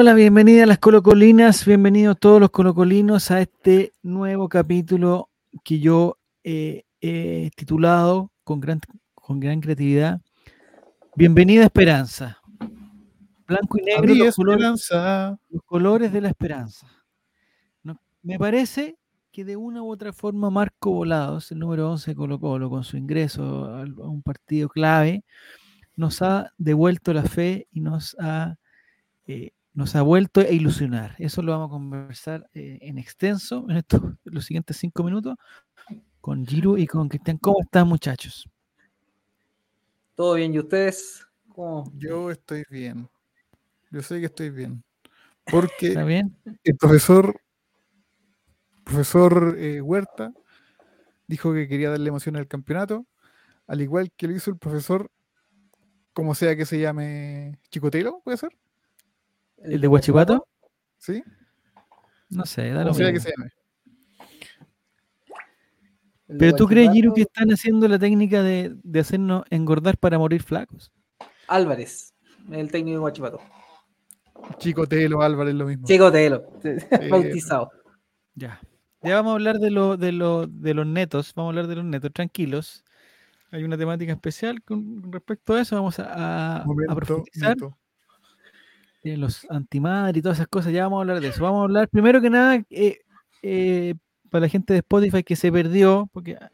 Hola, bienvenida a las Colocolinas, bienvenidos todos los colocolinos a este nuevo capítulo que yo eh, he titulado con gran, con gran creatividad. Bienvenida Esperanza. Blanco y negro, los colores, los colores de la esperanza. No- me parece que de una u otra forma Marco Volados, el número 11 de Colo Colo, con su ingreso a un partido clave, nos ha devuelto la fe y nos ha, eh, nos ha vuelto a ilusionar. Eso lo vamos a conversar eh, en extenso en estos, los siguientes cinco minutos con Giru y con Cristian. ¿Cómo están muchachos? ¿Todo bien? ¿Y ustedes? ¿Cómo? Yo estoy bien. Yo sé que estoy bien. Porque ¿Está bien? el profesor, profesor eh, Huerta dijo que quería darle emoción al campeonato, al igual que lo hizo el profesor, como sea que se llame, Chicotelo, ¿puede ser? ¿El de Huachipato? ¿Sí? No sé, da lo que se llame. ¿El de Pero tú crees, Giru, que están haciendo la técnica de, de hacernos engordar para morir flacos. Álvarez, el técnico de Guachipato. Chicotelo, Álvarez, lo mismo. Chico Telo, bautizado. Ya. Ya vamos a hablar de, lo, de, lo, de los netos, vamos a hablar de los netos, tranquilos. Hay una temática especial con respecto a eso, vamos a, a- a profundizar. Los antimadre y todas esas cosas, ya vamos a hablar de eso. Vamos a hablar, primero que nada, eh, eh, para la gente de Spotify que se perdió, porque ah,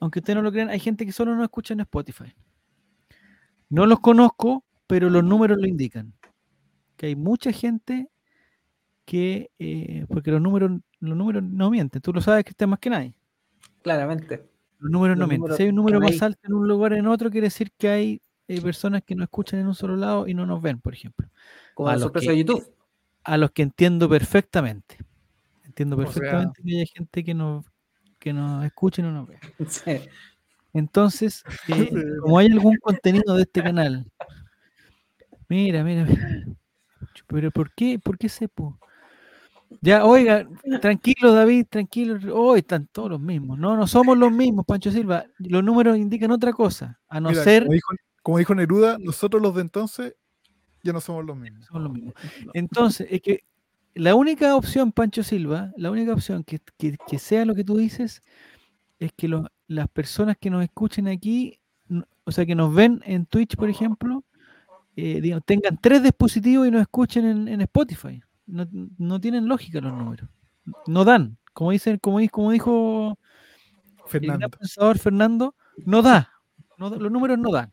aunque ustedes no lo crean, hay gente que solo no escucha en Spotify. No los conozco, pero los números lo indican. Que hay mucha gente que, eh, porque los números, los números no mienten, tú lo sabes que está más que nadie. Claramente. Los números no mienten. Si hay un número más alto en un lugar en otro, quiere decir que hay eh, personas que no escuchan en un solo lado y no nos ven, por ejemplo. Como A la los sorpresa que- de YouTube. A los que entiendo perfectamente. Entiendo O sea- perfectamente que hay gente que nos, que nos escucha y no nos ve. Sí. Entonces, eh, como hay algún contenido de este canal, mira, mira, mira. Pero ¿por qué? ¿Por qué Cepo? Ya, oiga, tranquilo David, tranquilo. Hoy están todos los mismos. No, no somos los mismos, Pancho Silva. Los números indican otra cosa. A no Mira, ser como, dijo, como dijo Neruda, nosotros los de entonces ya no somos los mismos. somos los mismos. Entonces, es que la única opción, Pancho Silva, la única opción que, que- que sea lo que tú dices, es que los- las personas que nos escuchen aquí, o sea, que nos ven en Twitch, por ejemplo, eh, digamos, tengan tres dispositivos y nos escuchen en, en Spotify. No, no tienen lógica los números. No dan. Como dicen, como, como dijo el Fernando. pensador Fernando, no da. No da- los números no dan.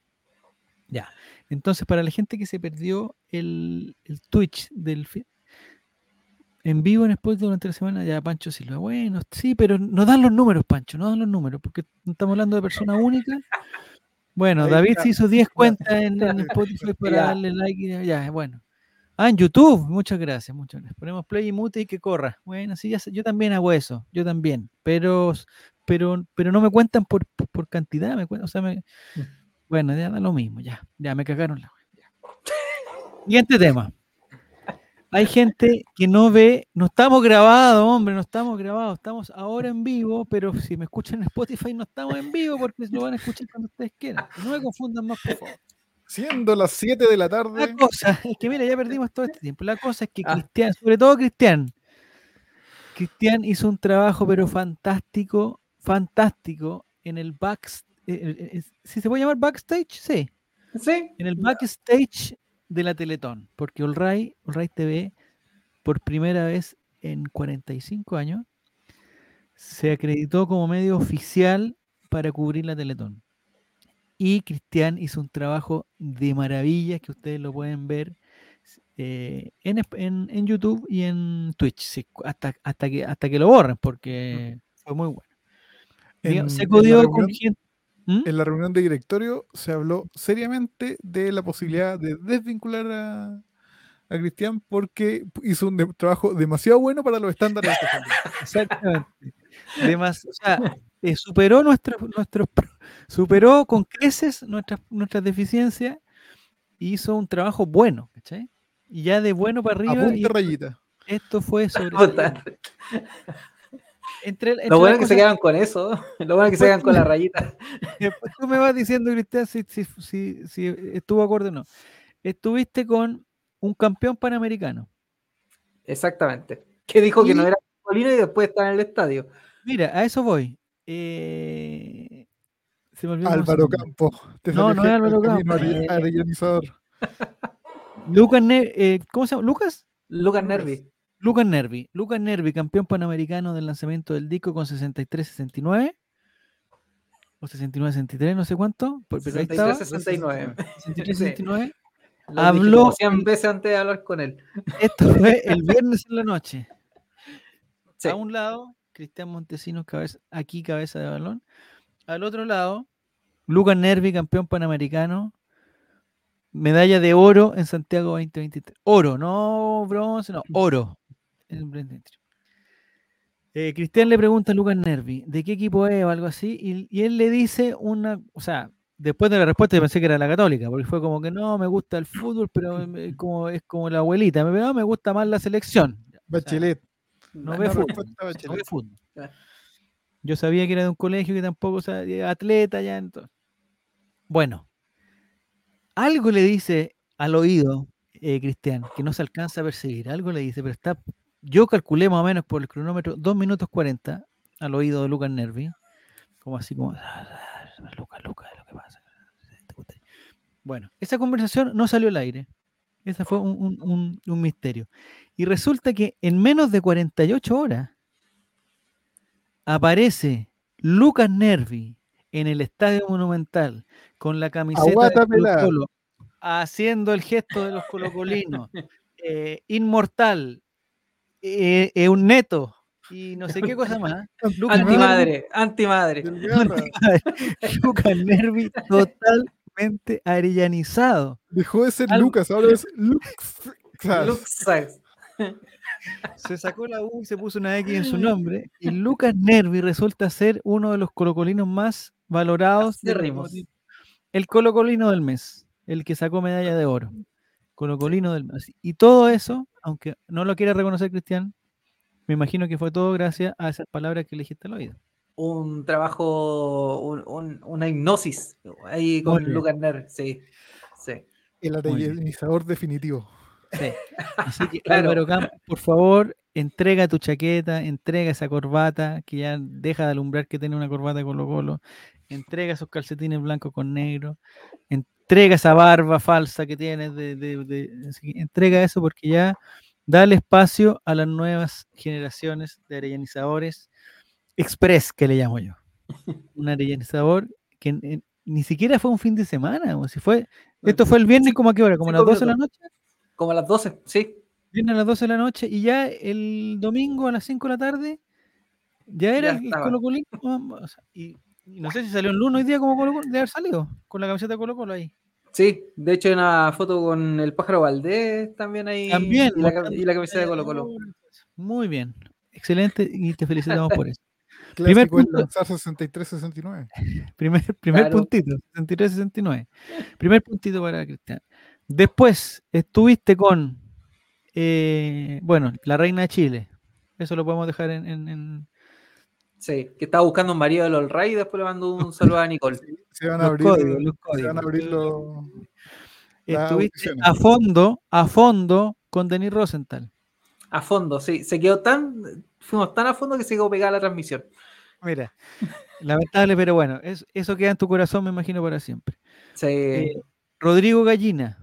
Ya. Entonces, para la gente que se perdió el, el Twitch del en vivo en Spotify durante la semana, ya Pancho Silva. Bueno, sí, pero no dan los números, Pancho, no dan los números, porque estamos hablando de persona única. Bueno, David se hizo 10 cuentas en, en Spotify para darle like. y Ya, bueno. Ah, en YouTube, muchas gracias, muchas gracias. Ponemos play y mute y que corra. Bueno, sí, ya sé, yo también hago eso, yo también, pero, pero, pero no me cuentan por, por, por cantidad, me cuentan, o sea, me, bueno, ya da lo mismo, ya, ya me cagaron la. Siguiente tema. Hay gente que no ve, no estamos grabados, hombre, no estamos grabados, estamos ahora en vivo, pero si me escuchan en Spotify no estamos en vivo porque lo van a escuchar cuando ustedes quieran. No me confundan más, por favor. Siendo las 7 de la La tarde, cosa es que, mira, ya perdimos todo este tiempo. La cosa es que Ah. Cristian, sobre todo Cristian, Cristian hizo un trabajo, pero fantástico, fantástico en el backstage. Si se puede llamar backstage, sí. Sí. En el backstage de la Teletón, porque Olray, Olray TV, por primera vez en 45 años, se acreditó como medio oficial para cubrir la Teletón. Y Cristian hizo un trabajo de maravilla que ustedes lo pueden ver eh, en, en- en YouTube y en Twitch, sí, hasta, hasta, que, hasta que lo borren, porque fue muy bueno. En, se codió con gente. ¿Mm? en la reunión de directorio se habló seriamente de la posibilidad de desvincular a, a Cristian porque hizo un de- trabajo demasiado bueno para los estándares de esta familia. Exactamente. Demas- o sea, eh, superó nuestros nuestros pro- superó con creces nuestras nuestras deficiencias y hizo un trabajo bueno, ¿cachai? Y ya de bueno para arriba, y Apunta rayita. esto fue sobre. Entre, entre Lo bueno es que se quedan con eso. Lo bueno es que se quedan con la rayita. después tú me vas diciendo, Cristian, si, si, si, si estuvo acorde o no. Estuviste con un campeón panamericano. Exactamente. Que dijo que no era Colino y después está en el estadio. Mira, a eso voy. Eh, se me Álvaro. Campo. Te No, no es Álvaro Campo, eh. Lucas Ne- eh, ¿Cómo se llama? Lucas Lucas. Nervi. Lucas Nervi. Lucas Nervi, campeón panamericano del lanzamiento del disco con 63-69. O 69-63, no sé cuánto. por- Pero ahí estaba. 63-69. 63-69. Lo dije Habló como 100 el- veces antes de hablar con él. Esto fue el viernes en la noche. Sí. A un lado, Cristian Montesinos, cabeza, aquí cabeza de balón. Al otro lado, Lucas Nervi, campeón panamericano. Medalla de oro en Santiago 2023. Oro, no bronce, no, oro. En el 2023. Eh, Cristian le pregunta a Lucas Nervi de qué equipo es o algo así, y, y él le dice una, o sea, después de la respuesta yo pensé que era la católica, porque fue como que no, me gusta el fútbol, pero me- como, es como la abuelita, me, no, me gusta más la selección. Bachelet. No ve no, fútbol. no ve fútbol. Yo sabía que era de un colegio que tampoco, o sea, de atleta ya. Entonces. Bueno, algo le dice al oído eh, Cristian que no se alcanza a perseguir. Algo le dice, pero está. Yo calculé más o menos por el cronómetro 2 minutos 40 al oído de Lucas Nervi. Como así como. Lucas, Lucas, lo que pasa. Bueno, esa conversación no salió al aire. Ese fue un, un- un- un misterio. Y resulta que en menos de 48 horas aparece Lucas Nervi en el Estadio Monumental con la camiseta de Colo. Colo, haciendo el gesto de los colocolinos, eh, inmortal, eh, eh, un neto y no sé qué cosa más. Lucas Nervi- Antimadre, antimadre. Lucas Nervi totalmente arellanizado. Dejó de ser Lucas, ahora es Lux. Luxax. Se sacó la U y se puso una X en su nombre. Y Lucas Nervi resulta ser uno de los colocolinos más valorados. tiempo. El colocolino del mes, el que sacó medalla de oro. Colocolino del. Y todo eso, aunque no lo quiera reconocer Cristian, me imagino que fue todo gracias a esas palabras que elegiste al oído. Un trabajo, un- un- una hipnosis ahí con. Lucas Nervi. Sí, sí. El bien. arellanizador definitivo. Sí. Así que Claro. Álvaro Campos, por favor, entrega tu chaqueta, entrega esa corbata, que ya deja de alumbrar que tiene una corbata Colo Colo, entrega esos calcetines blancos con negro, entrega esa barba falsa que tienes, de, de- de- así que entrega eso porque ya dale espacio a las nuevas generaciones de arellanizadores express, que le llamo yo. Un arellanizador que en- ni siquiera fue un fin de semana, o si fue, esto fue el viernes como a qué hora, como a las cinco 12 de la noche. Como a las 12, sí. Viene a las 12 de la noche y ya el domingo a las 5 de la tarde ya era Ya el. Colo y no sé si salió en Luno hoy día como Colo Colo, de haber salido con la camiseta de Colo Colo ahí. Sí, de hecho hay una foto con el pájaro Valdés también ahí. También. Y la, mostrando y la camiseta de Colo Colo. Muy bien, excelente y te felicitamos por eso. Primer el punto. lanzar 63-69. Primer, primer Claro. puntito, 63-69. Primer puntito para Cristian. Después estuviste con, eh, bueno, la reina de Chile. Eso lo podemos dejar en- en- en, Sí, que estaba buscando un marido del All Right y después le mando un saludo a Nicole. Se van a los abrir, códigos, los se van a códigos. abrir los. Estuviste audiciones. a fondo, a fondo con Denis Rosenthal. A fondo, sí. Se quedó tan. Fuimos tan a fondo que se quedó pegada la transmisión. Mira, lamentable, pero bueno, es- eso queda en tu corazón, me imagino, para siempre. Sí, Eh, Rodrigo Gallina,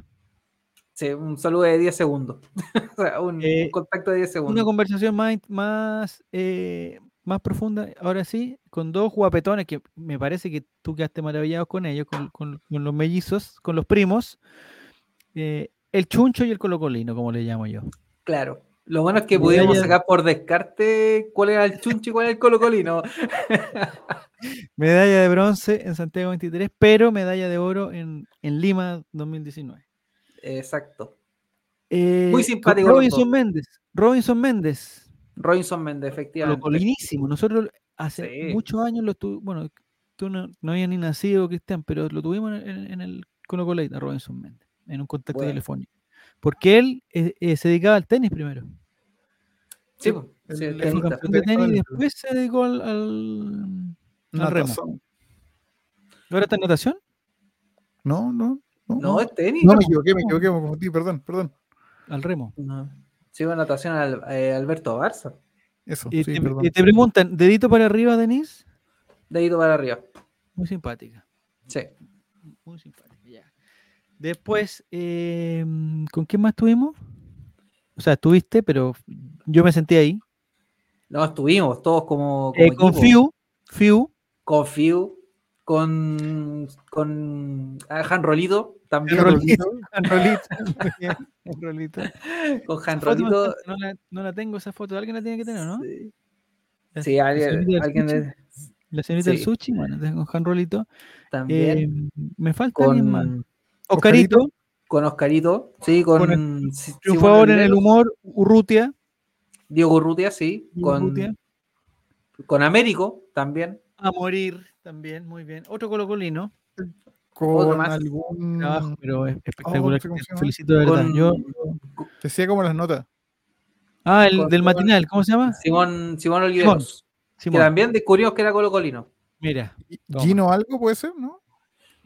sí, un saludo de 10 segundos. o sea, un, Eh, un contacto de 10 una segundos. conversación más, in- más, eh, más profunda, ahora sí, con dos guapetones que me parece que tú quedaste maravillado con ellos, con, con- con los mellizos, con los primos, eh, el chuncho y el colocolino, como le llamo yo. Claro. Lo bueno es que pudimos sacar por descarte cuál era el chunchi y cuál era el colocolino. Medalla de bronce en Santiago 23, pero medalla de oro en, en Lima 2019. Exacto. Eh, Muy simpático Robinson. Méndez. Robinson Méndez. Robinson Méndez, efectivamente. Colocolinísimo. Nosotros hace Sí. muchos años lo tuvimos. Bueno, tú no, no habías ni nacido, Cristian, pero lo tuvimos en, en- en el Colo a Robinson Méndez, en un contacto Bueno. telefónico. Porque él eh, eh, se dedicaba al tenis primero. Sí, pues, el- sí, el campeón de tenis y después se dedicó al, al, al remo. ¿Ahora está en natación? No, no. No, No, es tenis. No, me equivoqué, me equivoqué, me confundí, perdón, perdón. al remo. No. Sigo en natación al, eh, Alberto Barça. Eso, Y sí, te, perdón. y te preguntan, ¿dedito para arriba, Denise? Dedito para arriba. Muy simpática. Sí. Muy simpática, ya. Después, eh, ¿con quién más estuvimos? O sea, estuviste, pero yo me sentí ahí. No, estuvimos todos como, como Eh, con. Fiu, Fiu, Con Fiu. Con, con ah, Han Rolito también. Han Rolito, Han Rolito, muy bien, Han Rolito. Con Han Esa foto Rolito. bastante- no, la, no la tengo esa foto, alguien la tiene que tener, ¿no? Sí, La- Sí, alguien, de- La señorita del sushi, bueno, tengo con Han Rolito. también. Eh, me falta alguien más. con, Oscarito, con Oscarito. Sí, con, Con Si- Simón triunfador en el humor, Urrutia. Diego Urrutia, sí. Diego Con, Urrutia. con Américo también. A morir también, muy bien. Otro colocolino, Con más. algún. trabajo, pero es espectacular. no sé llama. felicito de verdad. Con Yo, Decía como las notas. ah, el con del matinal, ¿cómo se llama? Simón, Simón Oliveros. Que Simón. también descubrimos que era colocolino. Mira, Toma. Gino algo puede ser, ¿no?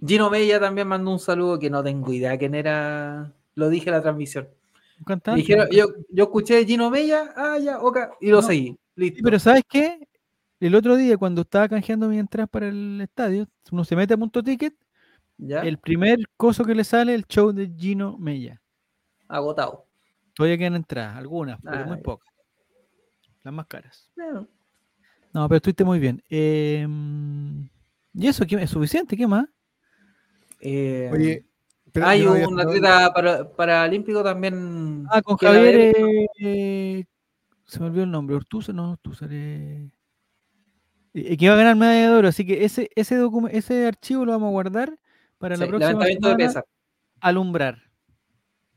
Gino Mella también mandó un saludo que no tengo idea quién era. Lo dije en la transmisión. dijeron, yo, yo escuché Gino Mella, ah, ya, ok, y lo No. seguí. Listo. Sí, pero ¿sabes qué? El otro día, cuando estaba canjeando mi entrada para el estadio, uno se mete a punto ticket, ya, el primer coso que le sale el show de Gino Mella. agotado. Todavía quedan entradas, algunas, pero muy pocas. Las más caras. Bueno, No, pero estuviste muy bien. Em, ¿Y eso qué, es suficiente? ¿Qué más? eh, Oye, pero hay no un atleta para, paralímpico también. Ah, con Javier. eh, se me olvidó el nombre. Ortúzar, no, Ortúzar. Eh, que iba a ganar medalla de oro. Así que ese, ese, ese archivo lo vamos a guardar para la sí, próxima levantamiento de pesa. alumbrar.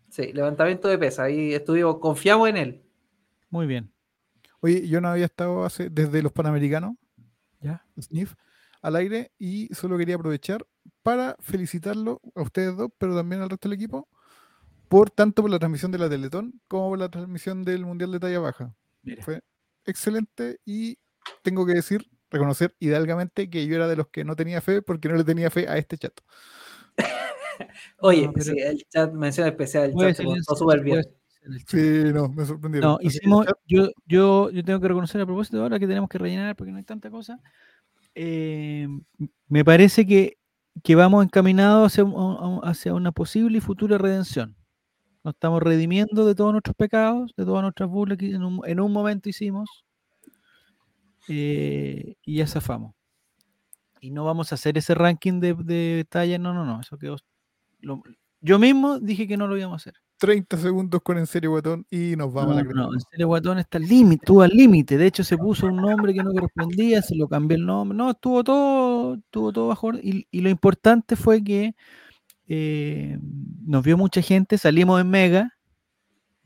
Sí, levantamiento de pesa. Ahí estuvimos, confiamos en él. Muy bien. Oye, yo no había estado hace, desde los Panamericanos, ¿Ya? Sniff, al aire y solo quería aprovechar para felicitarlo a ustedes dos, pero también al resto del equipo, por tanto por la transmisión de la Teletón como por la transmisión del Mundial de Talla Baja. Mira. Fue excelente y tengo que decir, reconocer hidalgamente que yo era de los que no tenía fe porque no le tenía fe a este chat. Oye, No, pero- sí, el chat, mención especial, el chat se súper bien. Sí, no, me sorprendieron. No, hicimos, yo, yo, yo tengo que reconocer a propósito ahora que tenemos que rellenar porque no hay tanta cosa. eh, me parece que, que vamos encaminados hacia, hacia una posible y futura redención. Nos estamos redimiendo de todos nuestros pecados, de todas nuestras burlas que en un, en un momento hicimos eh, y ya zafamos. Y no vamos a hacer ese ranking de, de talla, no, no, no, eso quedó. lo- yo mismo dije que no lo íbamos a hacer. 30 segundos con en serio, guatón, y nos vamos No, a la no, en serio, Guatón está al límite, estuvo al límite. De hecho, se puso un nombre que no correspondía, se lo cambió el nombre. No, estuvo todo, estuvo todo bajo. Y, y lo importante fue que eh, nos vio mucha gente, salimos en Mega,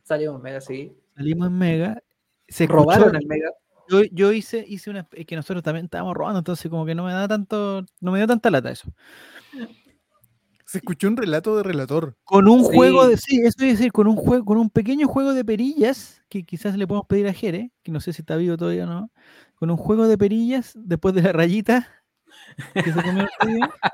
Salimos mega, sí. salimos en Mega. Se Robaron escuchó- el mega. Yo, yo hice, hice una. Es que nosotros también estábamos robando, entonces, como que no me da tanto. No me dio tanta lata eso. Se escuchó un relato de relator. Con un juego Sí. de. Sí, eso es decir, con un juego, con un pequeño juego de perillas, que quizás le podemos pedir a Jere, que no sé si está vivo todavía o no. Con un juego de perillas, después de la rayita que se comió el día,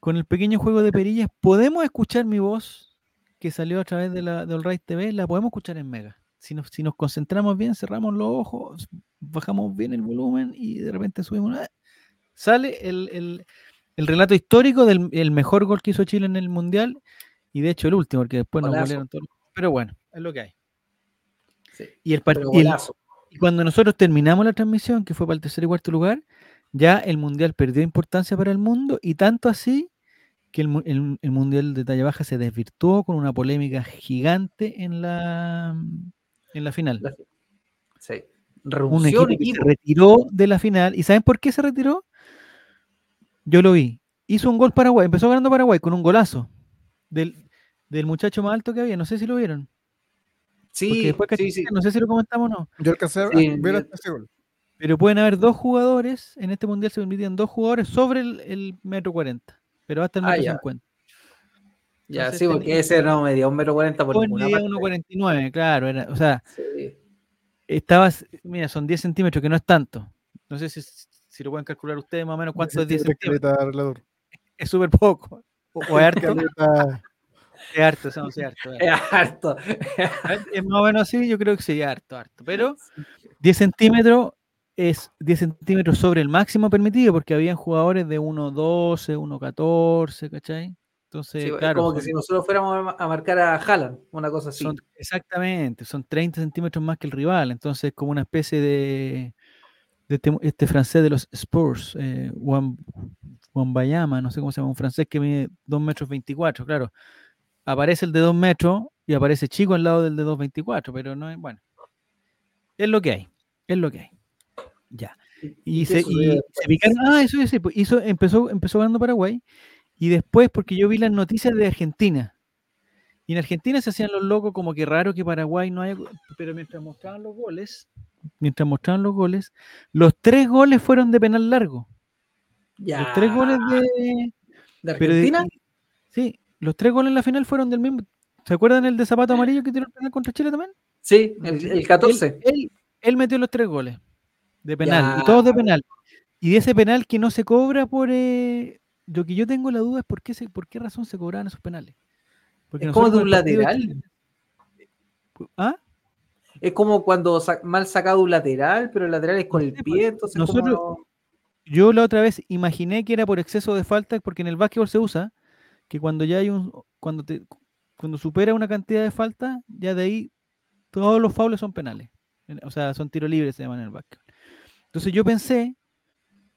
Con el pequeño juego de perillas, podemos escuchar mi voz que salió a través de la de All Right TV, la podemos escuchar en Mega. Si nos, si nos concentramos bien, cerramos los ojos, bajamos bien el volumen y de repente subimos. una- Sale el, el- el relato histórico del el mejor gol que hizo Chile en el Mundial y de hecho el último, porque después nos golearon todos. Pero bueno, es lo que hay. Sí, Y, el, par- pero y cuando nosotros terminamos la transmisión, que fue para el tercer y cuarto lugar, ya el Mundial perdió importancia para el mundo y tanto así que el, el- el Mundial de talla baja se desvirtuó con una polémica gigante en la, en la final. La- Sí. Un equipo que se retiró de la final. ¿Y saben por qué se retiró? Yo lo vi. Hizo un gol Paraguay, empezó ganando Paraguay con un golazo del, del muchacho más alto que había. No sé si lo vieron. Sí, después sí, sí. no sé si lo comentamos o no. Yo alcancé a ver ese gol. Pero pueden haber dos jugadores, en este mundial se permitían dos jugadores sobre el, el metro 40, pero hasta el Ah, metro ya. 50. Ya, Entonces sí, porque tenía- ese no medía un metro cuarenta por ninguna medía parte. 1.49, claro, era, o sea, Sí. estabas, mira, son 10 centímetros, que no es tanto. No sé si, si lo pueden calcular ustedes más o menos cuánto es 10 Caleta, centímetros. Es súper poco. O, o es harto. Es harto, eso, sí, harto. harto. Es harto. Es más o menos así, yo creo que sí, harto, harto. Pero 10 centímetros es 10 centímetros sobre el máximo permitido, porque habían jugadores de 1.12, 1.14, ¿cachai? Entonces, Sí, es claro, como que son- si nosotros fuéramos a ma- a marcar a Haaland, una cosa así. son- exactamente, son 30 centímetros más que el rival, entonces es como una especie de, de este, este francés de los Spurs, eh, Wan- Wambayama, no sé cómo se llama, un francés que mide 2 metros 24, claro. Aparece el de 2 metros y aparece chico al lado del de 2.24, pero no es, bueno, es lo que hay, es lo que hay. Ya. Y, se, y se picaron, ah, eso sí, pues, hizo, empezó, empezó ganando Paraguay y después, porque yo vi las noticias de Argentina, y en Argentina se hacían los locos como que raro que Paraguay no haya, pero mientras mostraban los goles, mientras mostraban los goles, los tres goles fueron de penal largo. Ya. Los tres goles de, ¿De Argentina? sí, los tres goles en la final fueron del mismo. ¿Se acuerdan el de zapato amarillo que tiró el penal contra Chile también? sí, el, el 14. Él, él- él metió los tres goles de penal, y todos de penal. Y de ese penal que no se cobra por... eh, lo que yo tengo la duda es por qué, se, por qué razón se cobraban esos penales. Porque Es como de un lateral. Chile- ¿Ah? Es como cuando sa- mal sacado un lateral, pero el lateral es con el pie, pues, entonces nosotros- como- Yo la otra vez imaginé que era por exceso de falta, porque en el básquetbol se usa que cuando ya hay un... Cuando, te, cuando supera una cantidad de faltas, ya de ahí todos los faules son penales. En- O sea, son tiros libres, se llaman en el básquetbol. Entonces yo pensé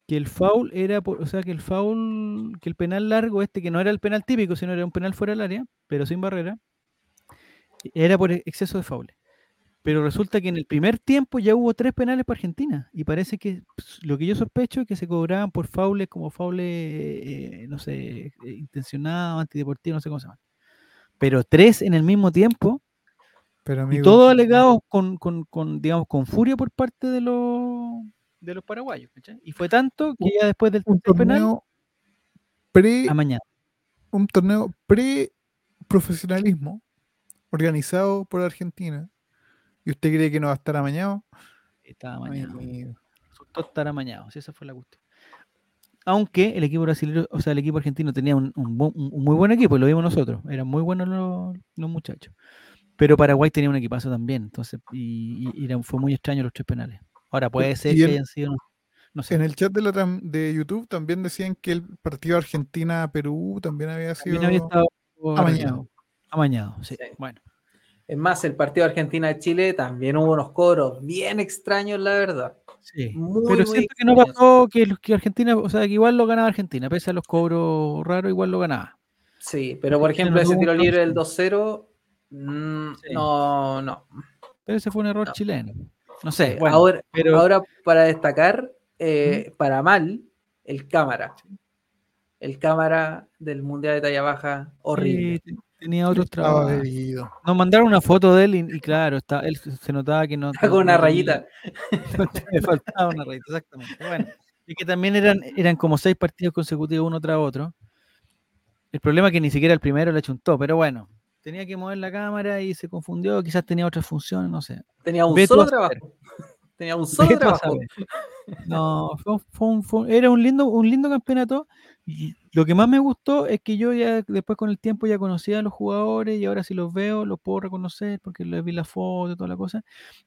que el foul era, por, o sea, que el foul, que el penal largo este, que no era el penal típico, sino era un penal fuera del área, pero sin barrera, era por exceso de faules. Pero resulta que en el primer tiempo ya hubo tres penales para Argentina. Y parece que pues, lo que yo sospecho es que se cobraban por faules como faules, eh, no sé, eh, intencionados, antideportivos, no sé cómo se llaman. Pero tres en el mismo tiempo, Pero y amigo, todos alegados con, con, con, digamos, con furia por parte de los, de los paraguayos. ¿cachai? Y fue tanto que ya después del un tercer penal, torneo pre, amañado. un torneo pre-profesionalismo organizado por Argentina. ¿Y usted cree que no va a estar amañado? Estaba Ay, amañado. resultó estar amañado, si esa fue la cuestión. Aunque el equipo brasileño, o sea, el equipo argentino tenía un, un muy buen equipo, lo vimos nosotros, eran muy buenos los, los muchachos. Pero Paraguay tenía un equipazo también, entonces, y, y- y fue muy extraño los tres penales. Ahora puede ser y que en- hayan sido, no, sé, En el chat de, la, tram- de YouTube también decían que el partido Argentina-Perú también había sido también había estado amañado. Amañado, sí. Sí. Bueno, Es más, el partido Argentina-Chile también hubo unos coros bien extraños, la verdad. sí. Muy, Pero muy siento que no pasó que, Argentina, o sea, que igual lo ganaba Argentina, pese a los cobros raros, igual lo ganaba. Sí, pero por ejemplo, ese tiro libre del opción. 2-0, mm, Sí. no, no. Pero ese fue un error No. chileno. No sé, bueno, ahora, pero ahora, para destacar, eh, para mal, el cámara. El cámara del Mundial de Talla Baja, horrible. Sí, te- tenía otros estaba trabajos. bebido. Nos mandaron una foto de él y, y claro, está, él se se notaba que no. Está con una rayita. Le faltaba una rayita, exactamente. Bueno, y que también eran, eran como seis partidos consecutivos uno tras otro. El problema es que ni siquiera el primero le chuntó, pero bueno, tenía que mover la cámara y se confundió, quizás tenía otras funciones, no sé. Tenía un Ve solo trabajo. Tenía un solo trabajo. No, fue, fue un- fue- era un lindo, un lindo campeonato. Y lo que más me gustó es que yo ya después con el tiempo ya conocía a los jugadores y ahora si los veo los puedo reconocer porque les vi la foto y toda la cosa.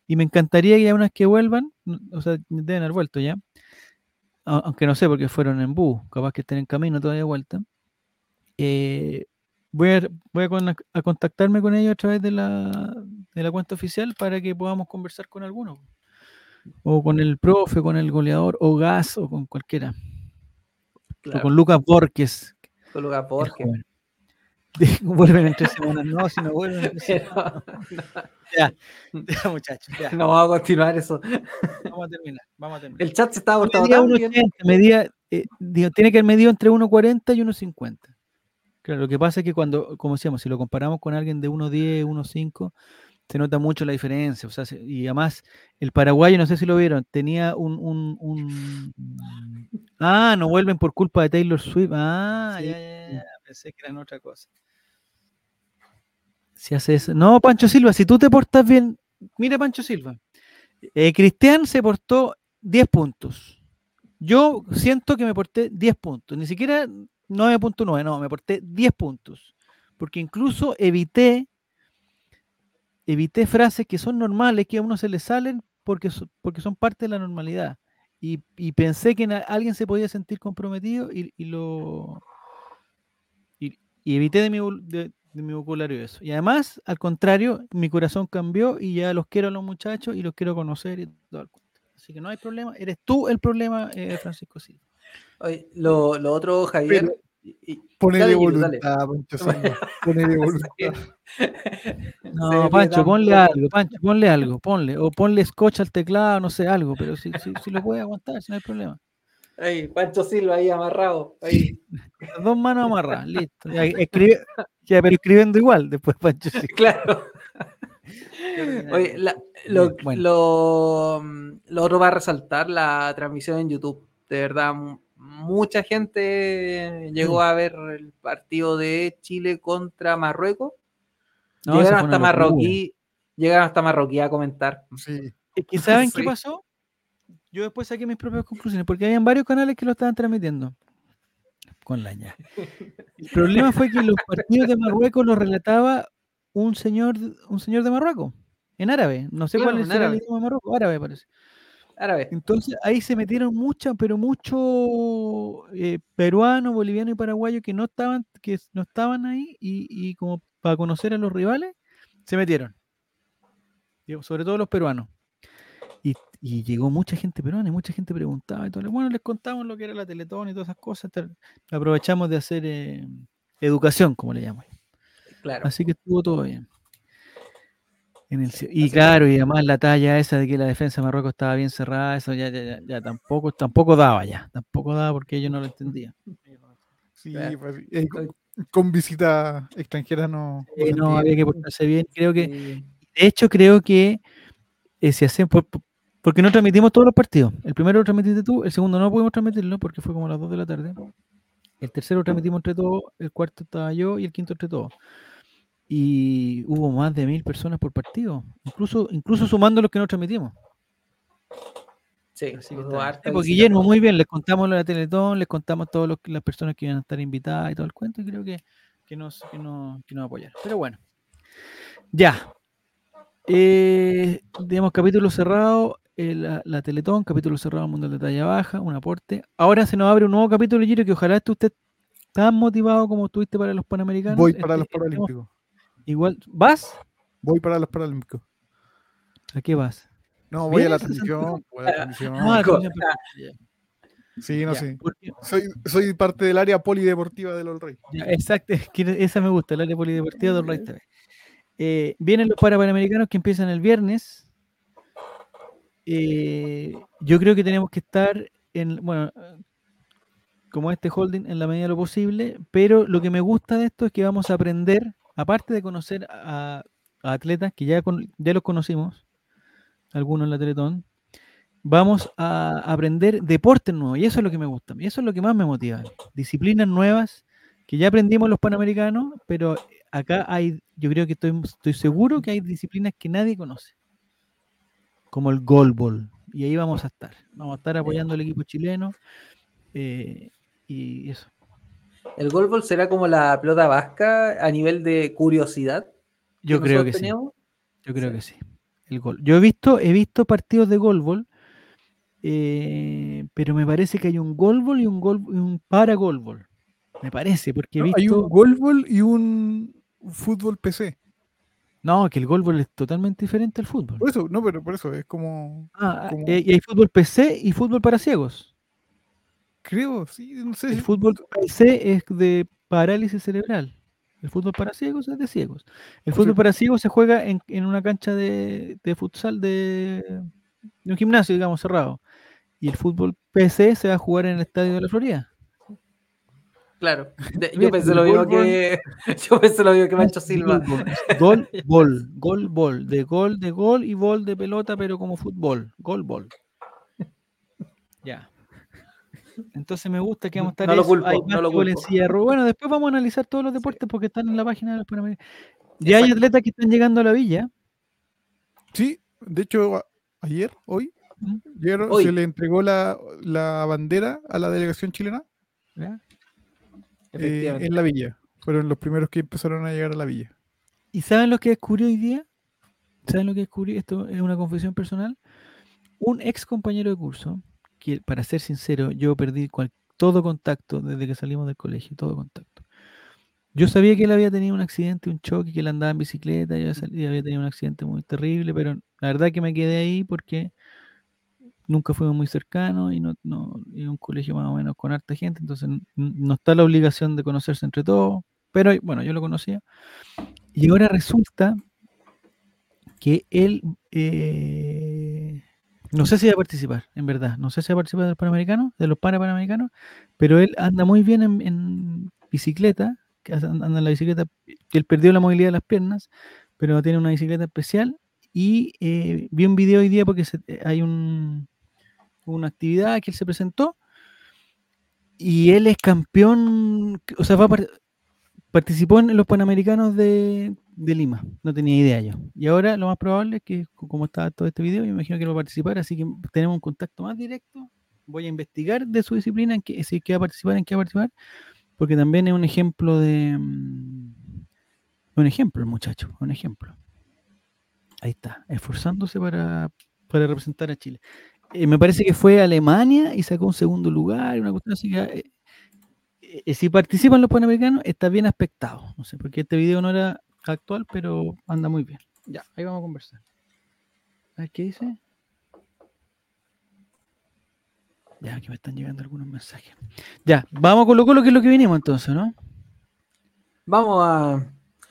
Y me encantaría que ya una vez que vuelvan, o sea, deben haber vuelto ya, aunque no sé porque fueron en bus, capaz que estén en camino todavía de vuelta. eh, voy a, voy a, con- a contactarme con ellos a través de la, de la cuenta oficial para que podamos conversar con algunos o con el profe, con el goleador, o Gas, o con cualquiera. O con Lucas Borges. con Lucas Borges. vuelven en tres semanas, no, si no vuelven en tres semanas. Pero Ya, ya, muchachos, ya. no vamos a continuar eso. Vamos a terminar, vamos a terminar. El chat se estaba portando medía tan bien. 1,80, medía, eh, digo, tiene que haber medido entre 1,40 y 1,50. Claro, lo que pasa es que cuando, como decíamos, si lo comparamos con alguien de 1,10, 1,5, se nota mucho la diferencia. O sea, se- y además, el paraguayo, no sé si lo vieron, tenía un, un, un- Ah, no vuelven por culpa de Taylor Swift. Ah, Sí. ya, ya, ya, pensé que eran otra cosa. Si hace eso. No, Pancho Silva, si tú te portas bien, mira Pancho Silva. Eh, Cristian se portó 10 puntos. Yo siento que me porté 10 puntos, ni siquiera 9.9, no, me porté 10 puntos. porque incluso evité, evité frases que son normales, que a uno se le salen porque, porque son parte de la normalidad. Y, y pensé que alguien se podía sentir comprometido y, lo y, evité de mi, de, mi vocabulario eso. Y además, al contrario, mi corazón cambió y ya los quiero a los muchachos y los quiero conocer y todo el. Así que no hay problema, eres tú el problema, eh, Francisco Silva. Oye, lo, lo otro, Javier. Pero- y- Ponele voluntad, Pancho Silva. Ponele voluntad. No, Pancho, ponle algo, Pancho, ponle algo, ponle, o ponle scotch al teclado, no sé, algo, pero si, si, si lo puede aguantar, si no hay problema. Ahí, Pancho Silva ahí amarrado. Ahí. Las dos manos amarradas, listo. Ya, escribe, ya, pero escribiendo igual, después Pancho Silva. Claro. Oye, la- lo, bueno. lo, mm, lo otro va a resaltar la transmisión en YouTube. De verdad, mucha gente llegó Mm. a ver el partido de Chile contra Marruecos. No, llegaron hasta. Marroquí, llegaron hasta Marroquí a comentar. Sí. Es que ¿saben qué pasó? Yo después saqué mis propias conclusiones, porque habían varios canales que lo estaban transmitiendo. Con la ña. El problema fue que los partidos de Marruecos los relataba un señor, un señor de Marruecos, en árabe. No sé Claro, cuál será el árabe. idioma de Marruecos, árabe parece. Árabe. Entonces ahí se metieron muchas, pero muchos eh, peruanos, bolivianos y paraguayos que no estaban, que no estaban ahí y, y como para conocer a los rivales, se metieron. Sobre todo los peruanos. Y, y llegó mucha gente peruana y mucha gente preguntaba y todo. Bueno, les contamos lo que era la Teletón y todas esas cosas. tal- Aprovechamos de hacer eh, educación, como le llaman. Claro. Así que estuvo todo bien. En el, ci- y Así que- claro, y además la talla esa de que la defensa de Marruecos estaba bien cerrada, eso ya, ya, ya, ya tampoco, tampoco daba ya, tampoco daba porque ellos no lo entendían. Sí, pues, eh, con, con visita extranjera no. Eh, no, había que portarse bien. Creo que, de hecho, creo que eh, si hacen, por- por- porque no transmitimos todos los partidos. El primero lo transmitiste tú, el segundo no pudimos transmitirlo porque fue como a las 2 de la tarde. El tercero lo transmitimos entre todos, el cuarto estaba yo y el quinto entre todos. Y hubo más de mil personas por partido, incluso, incluso sumando los que no transmitimos. Sí, Así que está pues. Guillermo, muy bien, les contamos lo de la Teletón, les contamos todas las personas que iban a estar invitadas y todo el cuento, y creo que, que, nos, que, nos, que nos apoyaron. Pero bueno, ya. Eh, digamos, capítulo cerrado, eh, la, la Teletón, capítulo cerrado Mundial de Talla Baja, un aporte. Ahora se nos abre un nuevo capítulo, Giro, que ojalá esté usted tan motivado como estuviste para los Panamericanos. Voy para este- los Paralímpicos. Igual, ¿vas? Voy para los Paralímpicos. ¿A qué vas? No, voy a la ¿Vienes a transmisión. Sí, no sé. Soy, soy parte del área polideportiva del All Rey. Ya, exacto, es que esa me gusta, el área polideportiva del Rey TV. Eh, vienen los Parapanamericanos que empiezan el viernes. Eh, yo creo que tenemos que estar en, bueno, como este holding en la medida de lo posible, pero lo que me gusta de esto es que vamos a aprender, aparte de conocer a, a atletas que ya, con- ya los conocimos, algunos en la Teletón, vamos a aprender deportes nuevos y eso es lo que me gusta, y eso es lo que más me motiva, disciplinas nuevas que ya aprendimos en los Panamericanos, pero acá hay, yo creo que estoy, estoy seguro que hay disciplinas que nadie conoce, como el goalball, y ahí vamos a estar, vamos a estar apoyando al equipo chileno, eh, y eso. ¿El golbol será como la pelota vasca a nivel de curiosidad? Yo creo que sí. Yo creo Sí. que sí. El gol. Yo he visto, he visto partidos de golbol, eh, pero me parece que hay un golbol y un gol y un para golbol. Me parece, porque he No, visto. Hay un golbol y un fútbol PC. No, que el golbol es totalmente diferente al fútbol. Por eso, no, pero por eso es como. Ah, como- eh, y hay fútbol PC y fútbol para ciegos. Creo, sí, no sé. El fútbol PC es de parálisis cerebral. El fútbol para ciegos es de ciegos. El fútbol para ciegos se juega en, en una cancha de, de futsal de, de un gimnasio, digamos, cerrado. Y el fútbol PC se va a jugar en el estadio de la Florida. Claro. De- yo pensé lo mismo que. Yo pensé lo mismo que Mancho Silva. Gol, bol, gol, bol. De gol, de gol y bol de pelota, pero como fútbol. Gol, bol. Ya. Entonces me gusta que vamos a estar No lo culpo, hay no lo en silla de ruedas. Bueno, después vamos a analizar todos los deportes porque están en la página de los Panamericanos. Ya hay atletas que están llegando a la villa. Sí, de hecho, ayer, hoy, ¿Mm? Hoy. se le entregó la, la bandera a la delegación chilena eh, en la villa. Fueron los primeros que empezaron a llegar a la villa. ¿Y saben lo que descubrí hoy día? ¿Saben lo que descubrí? Esto es una confesión personal. Un ex compañero de curso, que para ser sincero, yo perdí cual- todo contacto desde que salimos del colegio, todo contacto. Yo sabía que él había tenido un accidente, un choque, que él andaba en bicicleta y había, sal- y había tenido un accidente muy terrible, pero la verdad que me quedé ahí porque nunca fuimos muy cercanos y no, no y un colegio más o menos con harta gente, entonces no está la obligación de conocerse entre todos, pero bueno, yo lo conocía. Y ahora resulta que él, eh, no sé si va a participar, en verdad, no sé si va a participar del Panamericano, de los Panamericano, pero él anda muy bien en, bicicleta, que anda en la bicicleta, él perdió la movilidad de las piernas, pero tiene una bicicleta especial. Y eh, vi un video hoy día porque se- eh, hay un, una actividad que él se presentó y él es campeón, o sea, va a participó en los Panamericanos de, Lima, no tenía idea yo. Y ahora lo más probable es que, co- como está todo este video, yo imagino que va a participar, así que tenemos un contacto más directo. Voy a investigar de su disciplina, en qué, si va a participar, en qué va a participar, porque también es un ejemplo de... mm, Un ejemplo, muchacho, un ejemplo. Ahí está, esforzándose para, para representar a Chile. Eh, me parece que fue a Alemania y sacó un segundo lugar, una cuestión así que... eh, eh, si participan los panamericanos, está bien aspectado. No sé, porque este video no era actual, pero anda muy bien. Ya, ahí vamos a conversar. A ver qué dice. Ya, aquí me están llegando algunos mensajes. Ya, vamos con lo Colo, que es lo que vinimos entonces, ¿no? Vamos a,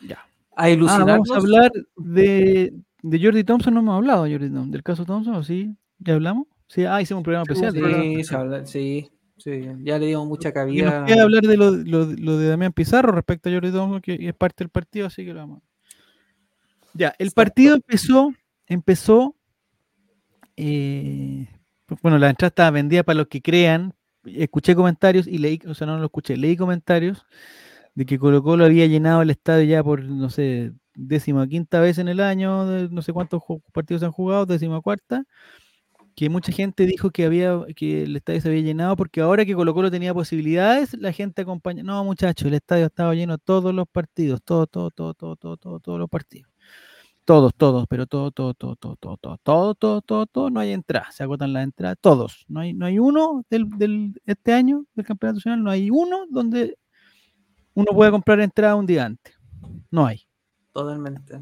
Ya. a Ah, ilusionarnos. vamos a hablar de, de Jordi Thompson, no hemos hablado Jordi Thompson, del caso Thompson, ¿o sí? ¿Ya hablamos? Sí, ah, hicimos un programa especial. verdad. Sí, se habla- sí, sí, ya le dimos mucha Y nos cabida. queda hablar de lo, lo- lo de Damián Pizarro respecto a Jordi Thompson, que es parte del partido, así que lo vamos. Ya, el partido empezó, empezó, eh, bueno, la entrada estaba vendida para los que crean, escuché comentarios y leí, o sea, no lo escuché, leí comentarios de que Colo Colo había llenado el estadio ya por, no sé, décima quinta vez en el año, no sé cuántos partidos han jugado, décima cuarta, que mucha gente dijo que había que el estadio se había llenado porque ahora que Colo Colo tenía posibilidades, la gente acompaña. No, muchachos, el estadio estaba lleno todos los partidos, todos, todos, todos, todos, todos, todos, todos los partidos. Todos, todos, pero todo, todo, todo, todo, todo, todo, todo, todo, todo, todo, no hay entrada, se agotan las entradas, todos. No hay, no hay uno del, del este año del campeonato nacional, no hay uno donde uno pueda comprar entrada un día antes. No hay. Totalmente.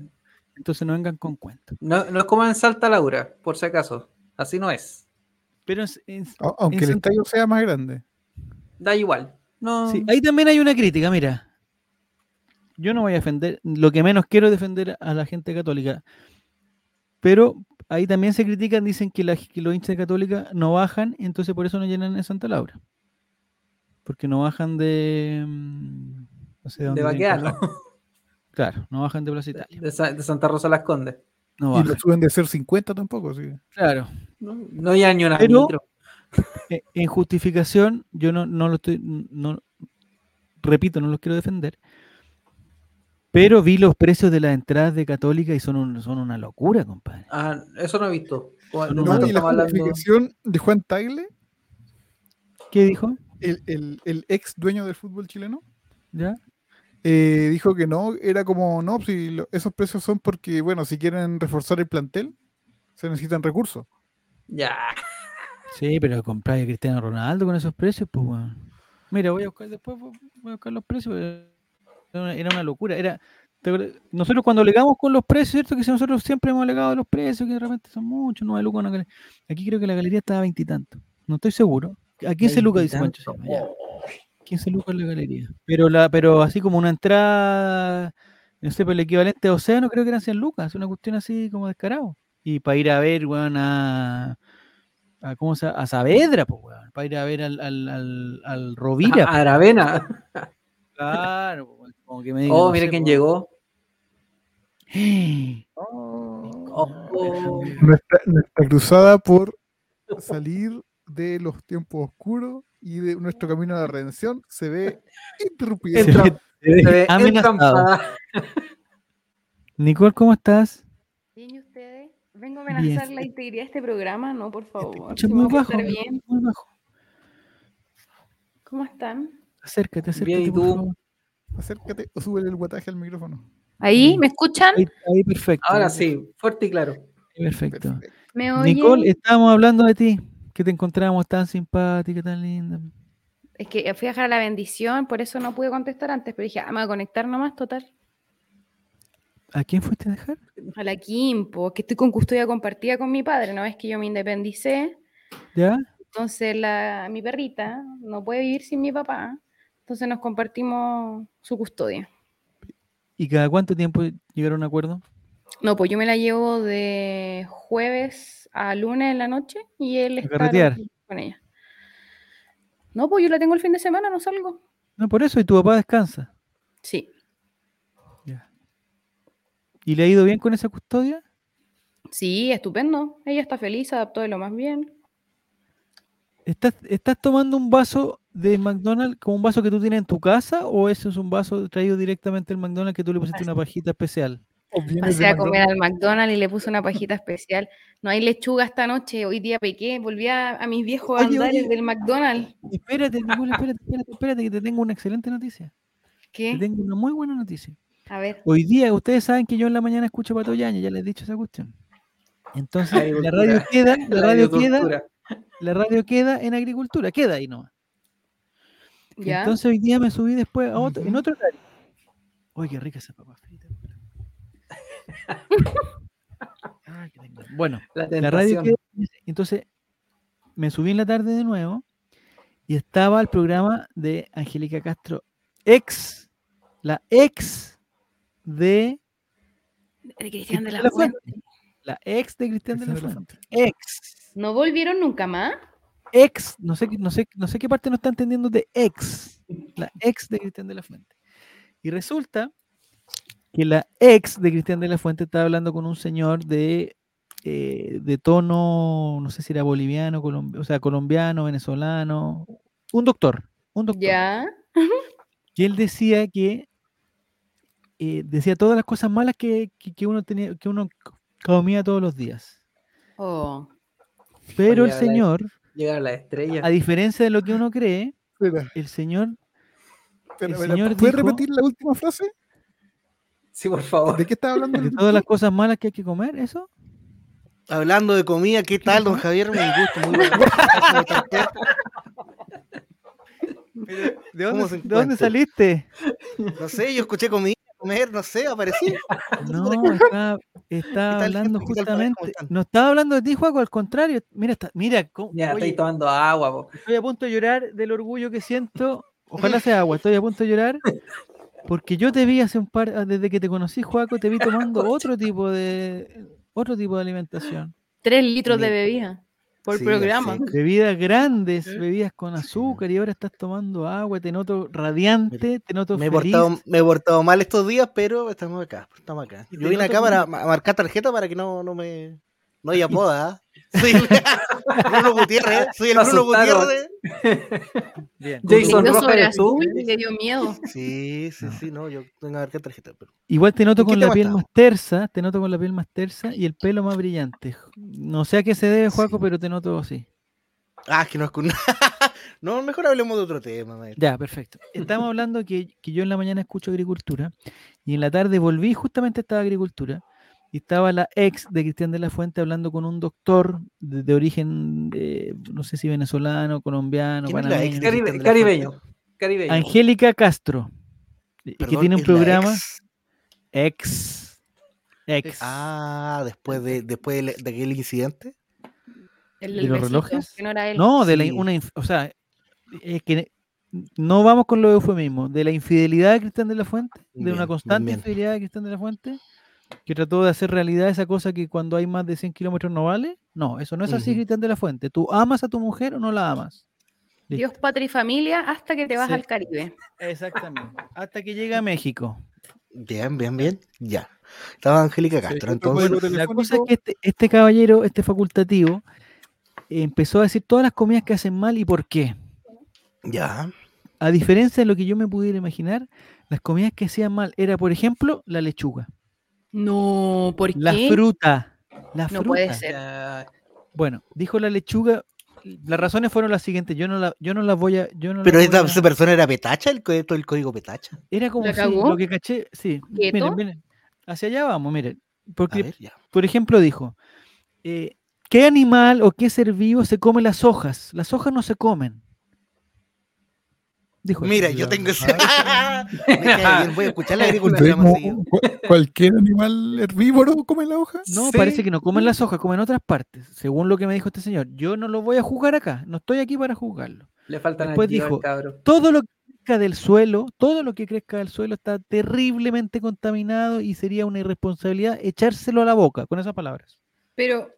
Entonces no vengan con cuentos. No, no es como en Salta Laura, por si acaso. Así no es. Pero es- es- A- Aunque el estadio sea más grande. Da igual. No. Sí, ahí también hay una crítica, mira. Yo no voy a defender, lo que menos quiero es defender a la gente católica. Pero ahí también se critican, dicen que, la- que los hinchas de católica no bajan, entonces por eso no llenan en Santa Laura. Porque no bajan de. mm, No sé de dónde que Baqueano. Claro, no bajan de Plaza Italia. De, de Santa Rosa Las Condes. No Y no bajan. suben de ser 50 tampoco. Sí. Claro. No, no hay ni una Pero-. Eh, En justificación, yo no, no lo estoy. No, repito, no los quiero defender. Pero vi los precios de las entradas de Católica y son, un- son una locura, compadre. Ah, eso no he visto. No, y la justificación de Juan Tagle, ¿Qué dijo? el, el- el ex dueño del fútbol chileno, ¿Ya? Eh, dijo que no, era como, no, si lo- esos precios son porque, bueno, si quieren reforzar el plantel, se necesitan recursos. Ya. Sí, pero comprar a Cristiano Ronaldo con esos precios, pues bueno. Mira, voy a buscar después, voy a buscar los precios. pero Era una, era una locura. Era, nosotros cuando alegamos con los precios, ¿cierto? Que si nosotros siempre hemos alegado de los precios, que de repente son muchos, no hay lucas. Aquí creo que la galería estaba a veintitantos. No estoy seguro. A 15 lucas dice Pancho. Veintitantos. Silva, ya. 15 lucas la galería. Pero la, pero así como una entrada, no sé, pero el equivalente a Océano creo que eran 100 lucas, una cuestión así como descarado. Y para ir a ver, weón, a, a ¿cómo se llama? A Saavedra, pues, weón, para ir a ver al, al, al, al Rovira. Ah, Aravena. Claro, pues, como que me digan, Oh, no mira sé, quién pues, llegó. Oh, Nuestra, nuestra cruzada por salir de los tiempos oscuros y de nuestro camino a la redención se ve interrumpida. Se ve- se ve Se ve amenazado. entrampada. Nicole, ¿cómo estás? Bien, ¿y ustedes? Vengo a Bien. amenazar la integridad de este programa, no, por Te favor. si muy bajo, bien. muy bajo. ¿Cómo están? Acércate, acércate, Bien, ¿y por tú? favor. Acércate o sube el guataje al micrófono. ¿Ahí? ¿Me escuchan? Ahí, ahí perfecto. Ahora sí, fuerte y claro. Perfecto. Perfecto. Nicole, estábamos hablando de ti, que te encontramos tan simpática, tan linda. Es que fui a dejar la bendición, por eso no pude contestar antes, pero dije, ah, me voy a conectar nomás, total. ¿A quién fuiste a dejar? A la Kimpo, que estoy con custodia compartida con mi padre, ¿no? Es que yo me independicé, ¿Ya? entonces la, mi perrita no puede vivir sin mi papá, entonces nos compartimos su custodia. ¿Y cada cuánto tiempo llegaron a un acuerdo? No, pues yo me la llevo de jueves a lunes en la noche y él está con ella. No, pues yo la tengo el fin de semana, no salgo. No, por eso, y tu papá descansa. Sí, Ya. ¿Y le ha ido bien con esa custodia? sí, estupendo. Ella está feliz, adaptó de lo más bien. ¿Estás, ¿Estás tomando un vaso de McDonald's como un vaso que tú tienes en tu casa o ese es un vaso traído directamente del McDonald's que tú le pusiste una pajita especial? Pasé a comer al McDonald's y le puse una pajita especial. No hay lechuga esta noche, hoy día pequé, volví a, a mis viejos Oye, andares oye. del McDonald's. Espérate, Nicole, espérate, espérate, espérate, que te tengo una excelente noticia. Te ¿Qué? tengo una muy buena noticia. A ver. Hoy día, ustedes saben que yo en la mañana escucho Pato Yañez, ya les he dicho esa cuestión. Entonces, la radio queda, la radio queda, la radio queda en agricultura, queda ahí nomás. ¿Ya? Entonces hoy día me subí después a otro, en otro horario. Uy, qué rica esa papa frita. Tengo- Bueno, La la radio queda, entonces me subí en la tarde de nuevo y estaba el programa de Angélica Castro, ex, la ex de De Cristian de la Fuente. la ex de Cristian de la Cristian de la Fuente. Ex. ¿No volvieron nunca más? Ex, no sé, qué- no sé, no sé qué parte no está entendiendo de ex. La ex de Cristian de la Fuente. Y resulta que la ex de Cristian de la Fuente estaba hablando con un señor de, eh, de tono, no sé si era boliviano, colombi- o sea, colombiano, venezolano, un doctor, un doctor. Ya. que él decía que eh, decía todas las cosas malas que, que- que uno tenía, que uno comía todos los días. Oh. Pero el Oye, señor, Llegar a la estrella. a diferencia de lo que uno cree, el señor, espera, El señor ¿Puedes dijo- repetir la última frase? Sí, por favor. ¿De qué estaba hablando? de todas las cosas malas que hay que comer, eso. Hablando de comida, ¿qué tal, don Javier? Me gusta muy bueno. ¿Cómo está usted? ¿De ¿Cómo dónde, se de dónde encuentra? saliste? No sé, yo escuché comida, comer, no sé, aparecí. No, tal, hablando justamente. No estaba hablando de ti, Juaco, al contrario. Mira, está, mira, cómo- Ya, oye, estáis tomando agua, po. estoy a punto de llorar del orgullo que siento. Ojalá sea agua, estoy a punto de llorar. Porque yo te vi hace un par, ah, desde que te conocí, Juaco, te vi tomando otro tipo de otro tipo de alimentación. Tres litros de bebida por Sí, programa. sí. Bebidas grandes, bebidas con azúcar, y ahora estás tomando agua, te noto radiante, te noto Me he, feliz. portado, me he portado mal estos días, pero estamos acá, estamos acá. Yo vine acá para marcar tarjeta para que no, no me no haya poda. Soy el Bruno Gutiérrez, soy el Bruno. Gutiérrez. Bien. Jason Rojas sobre eres tú. azul y le dio miedo. Sí, sí, sí, no, yo tengo que marcar tarjeta. Pero... Igual te noto ¿En qué con la piel más tersa, te noto con la piel más tersa y el pelo más brillante. No sé a qué se debe, Juaco, Sí. pero te noto así. Ah, es que no es con No, mejor hablemos de otro tema. maestro. Ya, perfecto. Estamos hablando que, que yo en la mañana escucho agricultura y en la tarde volví, justamente estaba agricultura, y estaba la ex de Cristian de la Fuente hablando con un doctor de, de origen, eh, no sé si venezolano, colombiano, ¿Quién es la ex panameño, de Caribe- Cristian de la caribeño. Caribeño. Angélica Castro, y que Perdón, tiene un ¿es la programa ex? ex, ex. Ah, después de, después de, de aquel incidente. El ¿De los relojes? que no era él. No, de la, Sí. una, o sea, es que no vamos con lo eufemismo, de la infidelidad de Cristian de la Fuente, de Bien, una bien, constante bien. infidelidad de Cristian de la Fuente, que trató de hacer realidad esa cosa que cuando hay más de 100 kilómetros no vale. No, eso no es así, Ujú. Cristian de la Fuente. ¿Tú amas a tu mujer o no la amas? Dios, patria y familia hasta que te vas Sí. al Caribe. Exactamente. Hasta que llega a México. Bien, bien, bien. Ya. Estaba Angélica Castro, entonces. La cosa es que este, este caballero, este facultativo, empezó a decir todas las comidas que hacen mal y por qué. Ya. A diferencia de lo que yo me pudiera imaginar, las comidas que hacían mal era, por ejemplo, la lechuga. No, ¿por La qué? fruta. La No fruta. puede ser. Bueno, dijo la lechuga las razones fueron las siguientes. Yo no, la, yo no las voy a. Yo no Pero esta, voy a- esa persona era petacha, el, todo el código petacha. Era como ¿La sí, lo que caché. Sí, ¿Quieto? miren, miren. Hacia allá vamos, miren. Porque, ver, por ejemplo, dijo: eh, ¿Qué animal o qué ser vivo se come las hojas? Las hojas no se comen. Dijo. Mira, yo tengo ese. voy a escuchar la agricultura más seguido. cualquier animal herbívoro come la hoja. No, Sí. parece que no comen las hojas, comen otras partes, según lo que me dijo este señor. Yo no lo voy a juzgar acá, no estoy aquí para juzgarlo. Le faltan Después al dijo, cabro. Todo lo que crezca del suelo, todo lo que crezca del suelo está terriblemente contaminado y sería una irresponsabilidad echárselo a la boca, con esas palabras. Pero,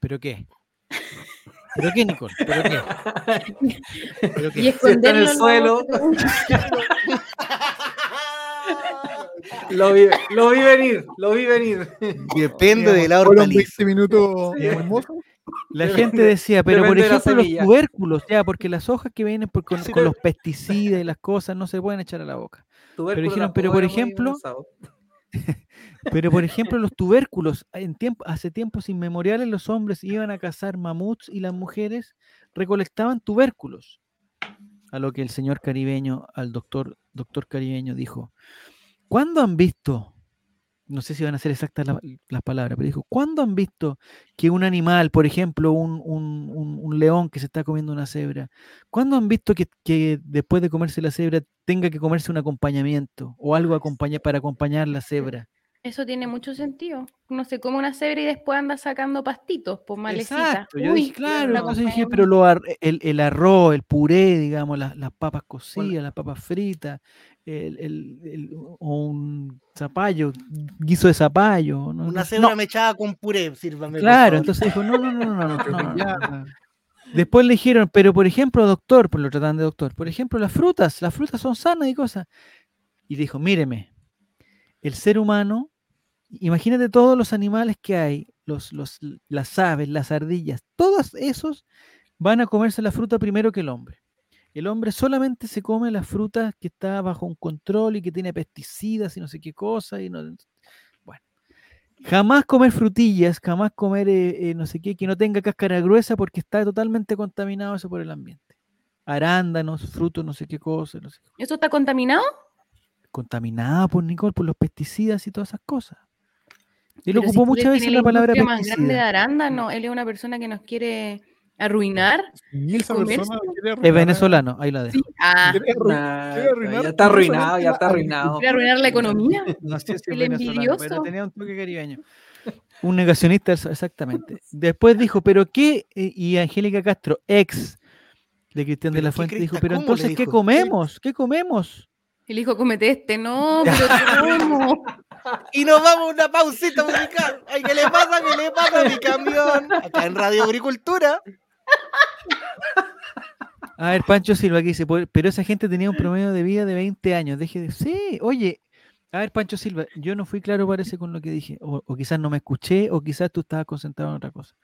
¿Pero qué? ¿Pero qué, Nicole? ¿Pero qué? ¿Pero y qué? Está en esconderlo el suelo, lo vi, lo vi venir, lo vi venir. Depende de la Fueron hortaliza. 20 minutos Sí. hermosos. La gente decía, pero por depende ejemplo los tubérculos, ya, porque las hojas que vienen por- con, Sí, con pero- los pesticidas y las cosas no se pueden echar a la boca. Tubérculo dijeron, pero por ejemplo. Pero por ejemplo, los tubérculos, en tiempo, hace tiempos inmemoriales los hombres iban a cazar mamuts y las mujeres recolectaban tubérculos. A lo que el señor caribeño, al doctor, doctor caribeño, dijo, ¿cuándo han visto? No sé si van a ser exactas la- las palabras, pero dijo, ¿cuándo han visto que un animal, por ejemplo, un, un- un- un león que se está comiendo una cebra, ¿cuándo han visto que, que después de comerse la cebra tenga que comerse un acompañamiento o algo acompaña, para acompañar la cebra? Eso tiene mucho sentido. No se come una cebra y después anda sacando pastitos, por malecita. Exacto, Uy, claro, entonces dije, pero lo el, arroz, el puré, digamos, las, papas cocidas, las papas fritas, el, el, o un zapallo, guiso de zapallo. ¿no? Una cebra no. mechada con puré, sírvame. Claro, entonces dijo, no, no, no, no, no, no, no Después le dijeron, pero por ejemplo, doctor, pues lo tratan de doctor, por ejemplo, las frutas, las frutas son sanas y cosas. Y dijo, míreme, el ser humano imagínate todos los animales que hay, los, los, las aves, las ardillas, todos esos van a comerse la fruta primero que el hombre. El hombre solamente se come las frutas que está bajo un control y que tiene pesticidas y no sé qué cosa. Y no, bueno, jamás comer frutillas, jamás comer eh, eh, no sé qué, que no tenga cáscara gruesa porque está totalmente contaminado eso por el ambiente. Arándanos, frutos, no sé qué cosa, no sé qué. ¿Eso está contaminado? Contaminado por Nicole, por los pesticidas y todas esas cosas. Él Pero si ocupó muchas veces tiene la palabra industria más grande de pesticida. arándano, él es una persona que nos quiere arruinar. Y esa ¿Comerse? persona quiere Es venezolano, ahí la dejo. Ah, quiere arruinar ya está arruinado, ya la está arruinado. quiere arruinar la economía. No sé si es El venezolano, pero envidioso. tenía un toque caribeño. Un negacionista, ex- exactamente. Después dijo, ¿pero qué? Eh, Y Angélica Castro, ex de Cristian de ¿Pero la Fuente, dijo? ¿pero ¿Cómo le entonces qué comemos? ¿Qué comemos? El hijo comete este, no, pero ¿cómo? Y nos vamos a una pausita musical. Ay, ¿qué le pasa? ¿Qué le pasa a mi camión? Acá en Radio Agricultura. A ver, Pancho Silva que dice, "Por- pero esa gente tenía un promedio de vida de 20 años. Deje de... Sí, oye, a ver, Pancho Silva, yo no fui claro, parece, con lo que dije. O, o quizás no me escuché, o quizás tú estabas concentrado en otra cosa.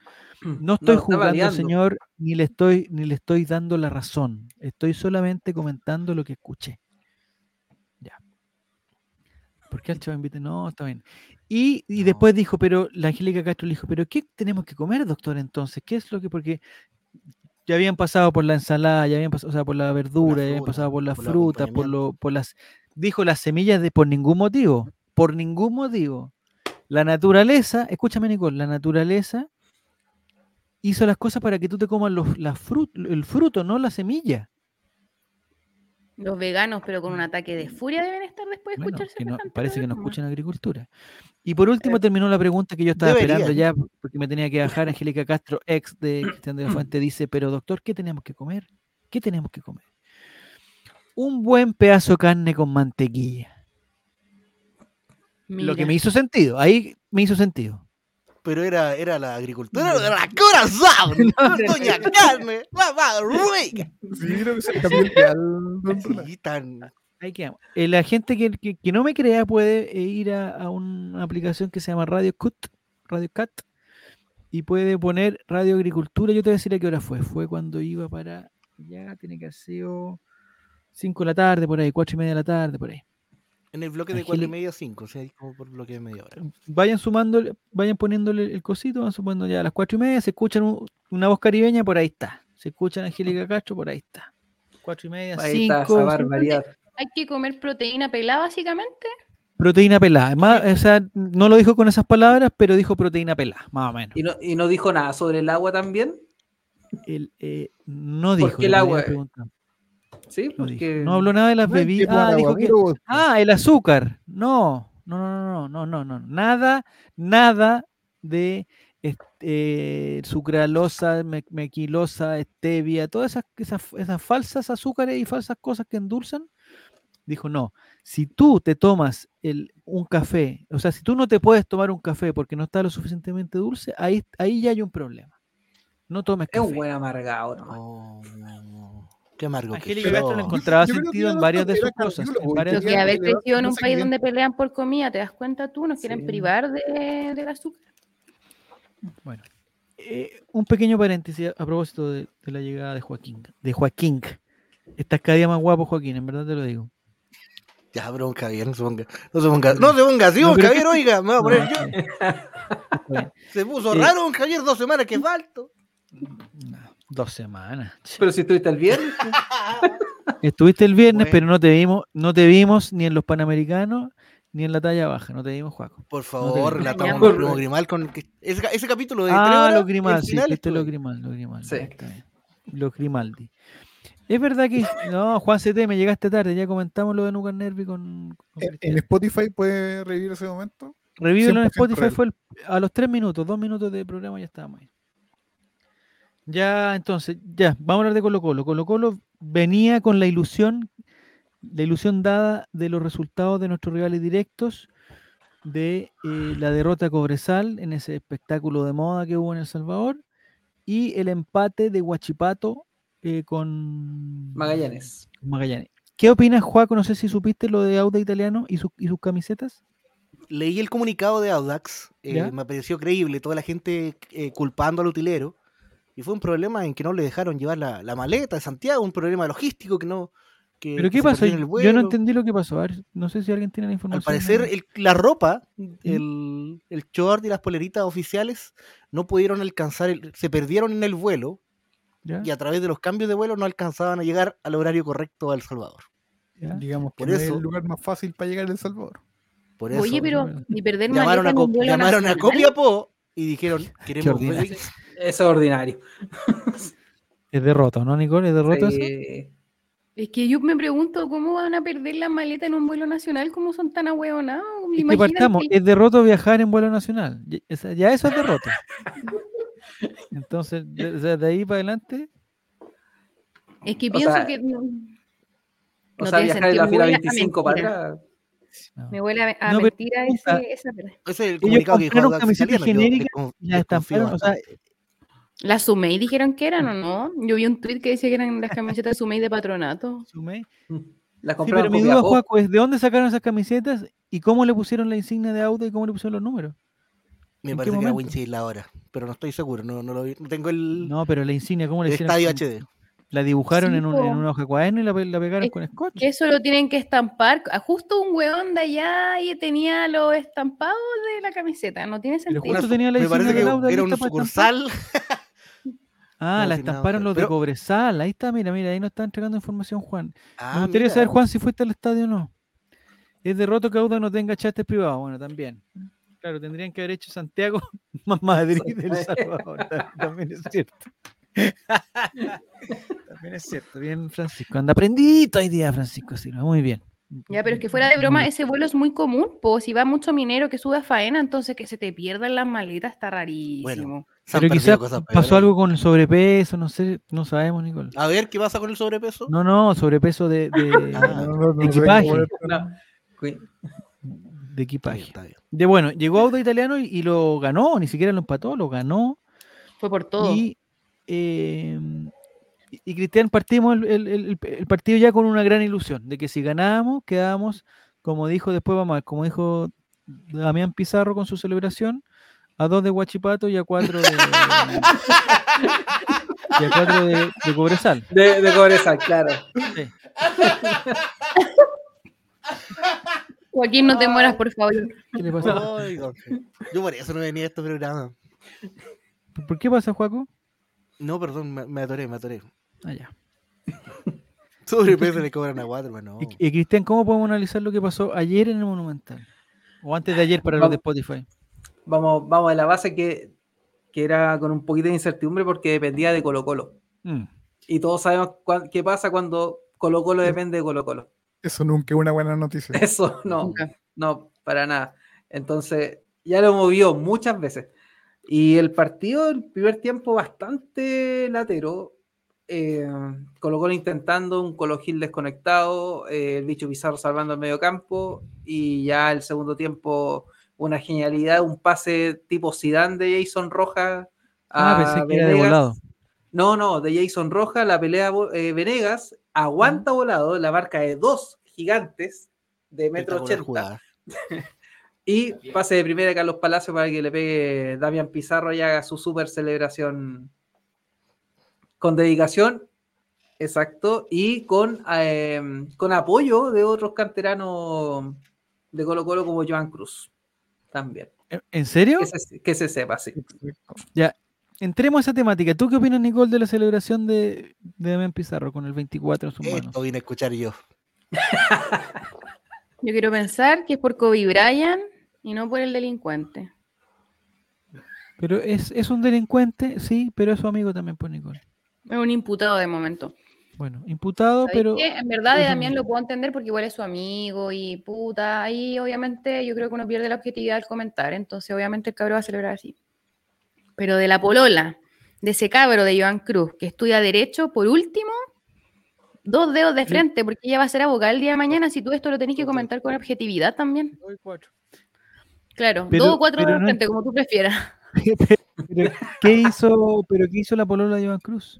No estoy juzgando, variando. señor, ni le estoy, ni le estoy dando la razón. Estoy solamente comentando lo que escuché. ¿Por qué al chaval invite? No, está bien. Y, y No. después dijo, pero la Angélica Castro le dijo, pero ¿qué tenemos que comer, doctor? Entonces, ¿qué es lo que? Porque ya habían pasado por la ensalada, ya habían pasado, o sea, por la verdura, ya habían pasado por las por frutas, por lo, por las, dijo las semillas de por ningún motivo, por ningún motivo. La naturaleza, escúchame Nicole, la naturaleza hizo las cosas para que tú te comas los, la frut- el fruto, no la semilla. Los veganos, pero con un ataque de furia deben estar después de Bueno, escuchar que no- parece que no escuchan agricultura. Y por último terminó la pregunta que yo estaba esperando ya, porque me tenía que bajar. Angélica Castro, ex de Cristian de la Fuente, dice, pero doctor, ¿qué tenemos que comer? ¿Qué tenemos que comer? Un buen pedazo de carne con mantequilla. Lo que me hizo sentido, ahí me hizo sentido. Pero era, era la agricultura de la corazón. Doña Carmen, mamá rica. Sí, creo que se cambió el dial, don Ronald. Sí, tan. Ahí quedamos. Eh, la gente que, que- que no me crea puede eh, ir a, a una aplicación que se llama Radio Cut, Radio Cat, y puede poner Radio Agricultura. Yo te voy a decir a qué hora fue. Fue cuando iba para, ya tiene que haber sido 5 de la tarde, por ahí, 4 y media de la tarde, por ahí. En el bloque de 4 y media, 5. O sea, como por bloque de media hora. Vayan sumando, vayan poniéndole el cosito, van sumando ya a las 4 y media, se escuchan un- una voz caribeña, por ahí está. Se escuchan Angélica Castro, por ahí está. Cuatro y media, Ahí está cinco. esa barbaridad. Hay que comer proteína pelada, básicamente. Proteína pelada. O sea, no lo dijo con esas palabras, pero dijo proteína pelada, más o menos. ¿Y no, y no dijo nada sobre el agua también? El, eh, no dijo. qué el agua? Sí, No, porque. No habló nada de las No bebidas. Ah, dijo que, ah, el azúcar. No, no, no, no, no, no, no. Nada, nada de este, sucralosa, me- mequilosa, stevia, todas esas, esas, esas falsas azúcares y falsas cosas que endulzan. Dijo, no, si tú te tomas el, un café, o sea, si tú no te puedes tomar un café porque no está lo suficientemente dulce, ahí, ahí ya hay un problema. No tomes Es café. un buen amargado, nomás. Oh, no. Qué amargo que Angélica Castro le encontraba Yo que sentido en no varias de sus cosas. varias que haber crecido en no un país donde pelean por comida, ¿te das cuenta tú? Nos quieren Sí. privar de, del azúcar. Bueno, eh, un pequeño paréntesis a, a propósito de, de la llegada de Joaquín. De Joaquín. Estás cada día más guapo, Joaquín, en verdad te lo digo. Ya, bro, Javier, no se ponga. No se ponga, no se ponga así, No, Javier, oiga, me voy a No, poner está yo. bien. Bien. Se puso Eh. raro, don Javier, dos semanas que falto. Dos semanas. Pero si estuviste el viernes. Estuviste el viernes, Bueno. pero no te vimos, no te vimos ni en los Panamericanos ni en la talla baja, no te vimos, Juaco. Por favor, relatamos a primo Grimal con que- ese, ese capítulo de Ah, los Grimaldi, el sí, final fuiste los Grimaldi, los Grimaldi, Sí. Los Grimaldi. Es verdad que, no, Juan CT, me llegaste tarde, ya comentamos lo de Nucan Nervi con, con En, Cristian. en Spotify puede revivir ese momento. Revívelo en 100% Spotify, real. fue el- a los tres minutos, dos minutos de programa ya estábamos ahí. Ya, entonces, ya, vamos a hablar de Colo Colo. Colo Colo venía con la ilusión, la ilusión dada de los resultados de nuestros rivales directos, de eh, la derrota a Cobresal en ese espectáculo de moda que hubo en El Salvador, y el empate de Huachipato eh, con Magallanes. Magallanes. ¿Qué opinas, Juaco? No sé si supiste lo de Auda Italiano y, sus- y sus camisetas. Leí el comunicado de Audax, eh, me pareció creíble, toda la gente eh, culpando al utilero, y fue un problema en que no le dejaron llevar la, la maleta de Santiago, un problema logístico que no... que- ¿Pero que qué se pasó? perdió en el Yo no entendí lo que pasó. A ver, no sé si alguien tiene la información. Al parecer, el- la ropa, el, el short y las poleritas oficiales no pudieron alcanzar, el- se perdieron en el vuelo ¿Ya? y a través de los cambios de vuelo no alcanzaban a llegar al horario correcto a El Salvador. ¿Ya? Digamos que Por no es eso- el lugar más fácil para llegar a El Salvador. Por eso Oye, pero ni perder llamaron, a, llamaron a nacional. Copiapó y dijeron, queremos Eso es ordinario. Es derrota, ¿no, Nicole? ¿Es derrota eso? Sí. Es que yo me pregunto cómo van a perder la maleta en un vuelo nacional, cómo son tan ahueonados. Es que partamos, que- es derrota viajar en vuelo nacional. Ya, ya eso es derrota. Entonces, de, o de ahí para adelante, Es que O pienso sea, que no, O no sea, viajar en la fila huele a 25 para atrás. no. Me huele a, a No, pero mentira pregunta, ese, esa. Ese es el Ellos comunicado que dijo yo genéricas descon- y las desconfío estamparon. O sea. ¿Las Sumei dijeron que eran o no? Yo vi un tweet que decía que eran las camisetas Sumei de patronato. sumé. La Sí, compraron pero mi duda. Juaco, es de dónde sacaron esas camisetas y cómo le pusieron la insignia de Auda y cómo le pusieron los números. Me ¿en qué parece que era? Winchell ahora, pero no estoy seguro, no, no, lo vi- no tengo el, No, pero la insignia, ¿cómo le hicieron? estadio HD. La dibujaron Sí, en, un- en una hoja de cuaderno y la, pe- la pegaron Es con scotch. Que eso lo tienen que estampar. Ah, Justo un weón de allá y tenía los estampados de la camiseta. No tiene Pero sentido. justo tenía la Me insignia parece de que Lauda era un sucursal. Ah, la estamparon los de pero- Cobresal. Ahí está, mira, mira, ahí nos está entregando información Juan. Ah, Me gustaría mira. saber, Juan, si fuiste al estadio o no. Es derroto que Auda no tenga chates privados. Bueno, también. Claro, tendrían que haber hecho Santiago más Madrid del Salvador. ta- También es cierto. También es cierto. Bien, Francisco. Anda prendito hoy día, Francisco Silva. Muy bien. Ya, pero es que fuera de broma, ese vuelo es muy común. Pues si va mucho minero que sube a faena, entonces que se te pierdan las maletas está rarísimo. Han Pero quizás pasó algo con el sobrepeso, no sé, no sabemos, Nicole. A ver, ¿qué pasa con el sobrepeso? No, no, sobrepeso de, de, Ah. No, no, no, no sé Equipaje. de Está bien, equipaje. está bien. De bueno, llegó Auto Italiano y, y lo ganó, ni siquiera lo empató, lo ganó. Fue por todo. Y, eh, y- y Cristian, partimos el, el- el- el partido ya con una gran ilusión de que si ganábamos, quedábamos, como dijo después, vamos a ver, como dijo Damián Pizarro con su celebración, a dos de Huachipato y a cuatro de, y a cuatro de, de Cobresal. De, de Cobresal, claro. Sí. Joaquín, no te mueras, por favor. ¿Qué le pasa? Yo por eso no venía a este programa. ¿Por qué pasa, Juaco? No, perdón, me, me atoré, me atoré. Ah, ya. Sobrepeso le cobran a Waterman, no. Y, y, Cristian, ¿cómo podemos analizar lo que pasó ayer en el Monumental? O antes de ayer para los de Spotify. Vamos, vamos a la base que, que era con un poquito de incertidumbre porque dependía de Colo Colo. Mm. Y todos sabemos cuán- qué pasa cuando Colo Colo depende de Colo Colo. Eso nunca es una buena noticia. Eso no, Nunca. no, para nada. Entonces, ya lo movió muchas veces. Y el partido, el primer tiempo, bastante latero. Eh, Colo Colo intentando, un Colo Gil desconectado, eh, el bicho Pizarro salvando el medio campo. Y ya el segundo tiempo, una genialidad, un pase tipo Zidane de Jason Roja. Ah, a pensé que era de volado. No, no, de Jason Roja, la pelea eh, Venegas, aguanta volado, la marca de dos gigantes de metro ochenta. Y pase de primera de Carlos Palacio para que le pegue Damián Pizarro y haga su super celebración con dedicación. Exacto. Y con, eh, con apoyo de otros canteranos de Colo Colo como Joan Cruz. También. ¿En serio? Que se, que se sepa, sí. Ya. Entremos a esa temática. ¿Tú qué opinas, Nicole, de la celebración de, de Damián Pizarro con el 24 en sus manos? Esto vine a escuchar yo. Yo quiero pensar que es por Kobe Bryant y no por el delincuente. Pero es, es un delincuente, sí, pero es su amigo también, pues, Nicole. Es un imputado de momento. Bueno, imputado, ¿Sabes pero... qué? En verdad, de Damián lo puedo entender porque igual es su amigo y puta. Ahí, obviamente, yo creo que uno pierde la objetividad al comentar. Entonces, obviamente, el cabro va a celebrar así. Pero de la polola, de ese cabro de Joan Cruz, que estudia Derecho, por último, dos dedos de frente, porque ella va a ser abogada el día de mañana. Si tú esto lo tenés que comentar con objetividad también. Claro, Pero- dos o cuatro dedos de no- frente, como tú prefieras. Pero, ¿qué hizo, pero qué hizo la polola de Joan Cruz?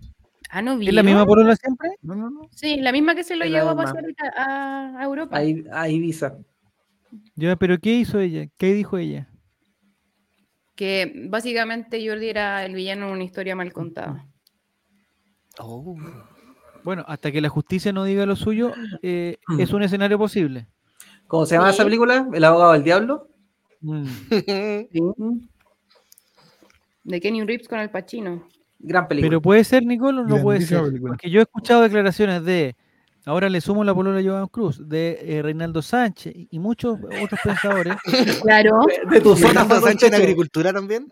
Ah, no vi. ¿Es la misma polola siempre? No, no, no. Sí, la misma que se lo llevó a pasear a, a- Europa. A, Ibiza. Ya, pero ¿qué hizo ella? ¿Qué dijo ella? Que básicamente Jordi era el villano en una historia mal contada. Oh. Bueno, hasta que la justicia no diga lo suyo, eh, es un escenario posible. ¿Cómo se llama Sí. esa película? ¿El abogado del diablo? Mm. De Kenny Reeves con el Pacino. Gran película. Pero puede ser, Nicole, o no puede ser. película. Porque yo he escuchado declaraciones de, ahora le sumo la polola de Joan Cruz, de eh, Reinaldo Sánchez y muchos otros pensadores. Claro. de, tu zona, Juan Sánchez en agricultura también.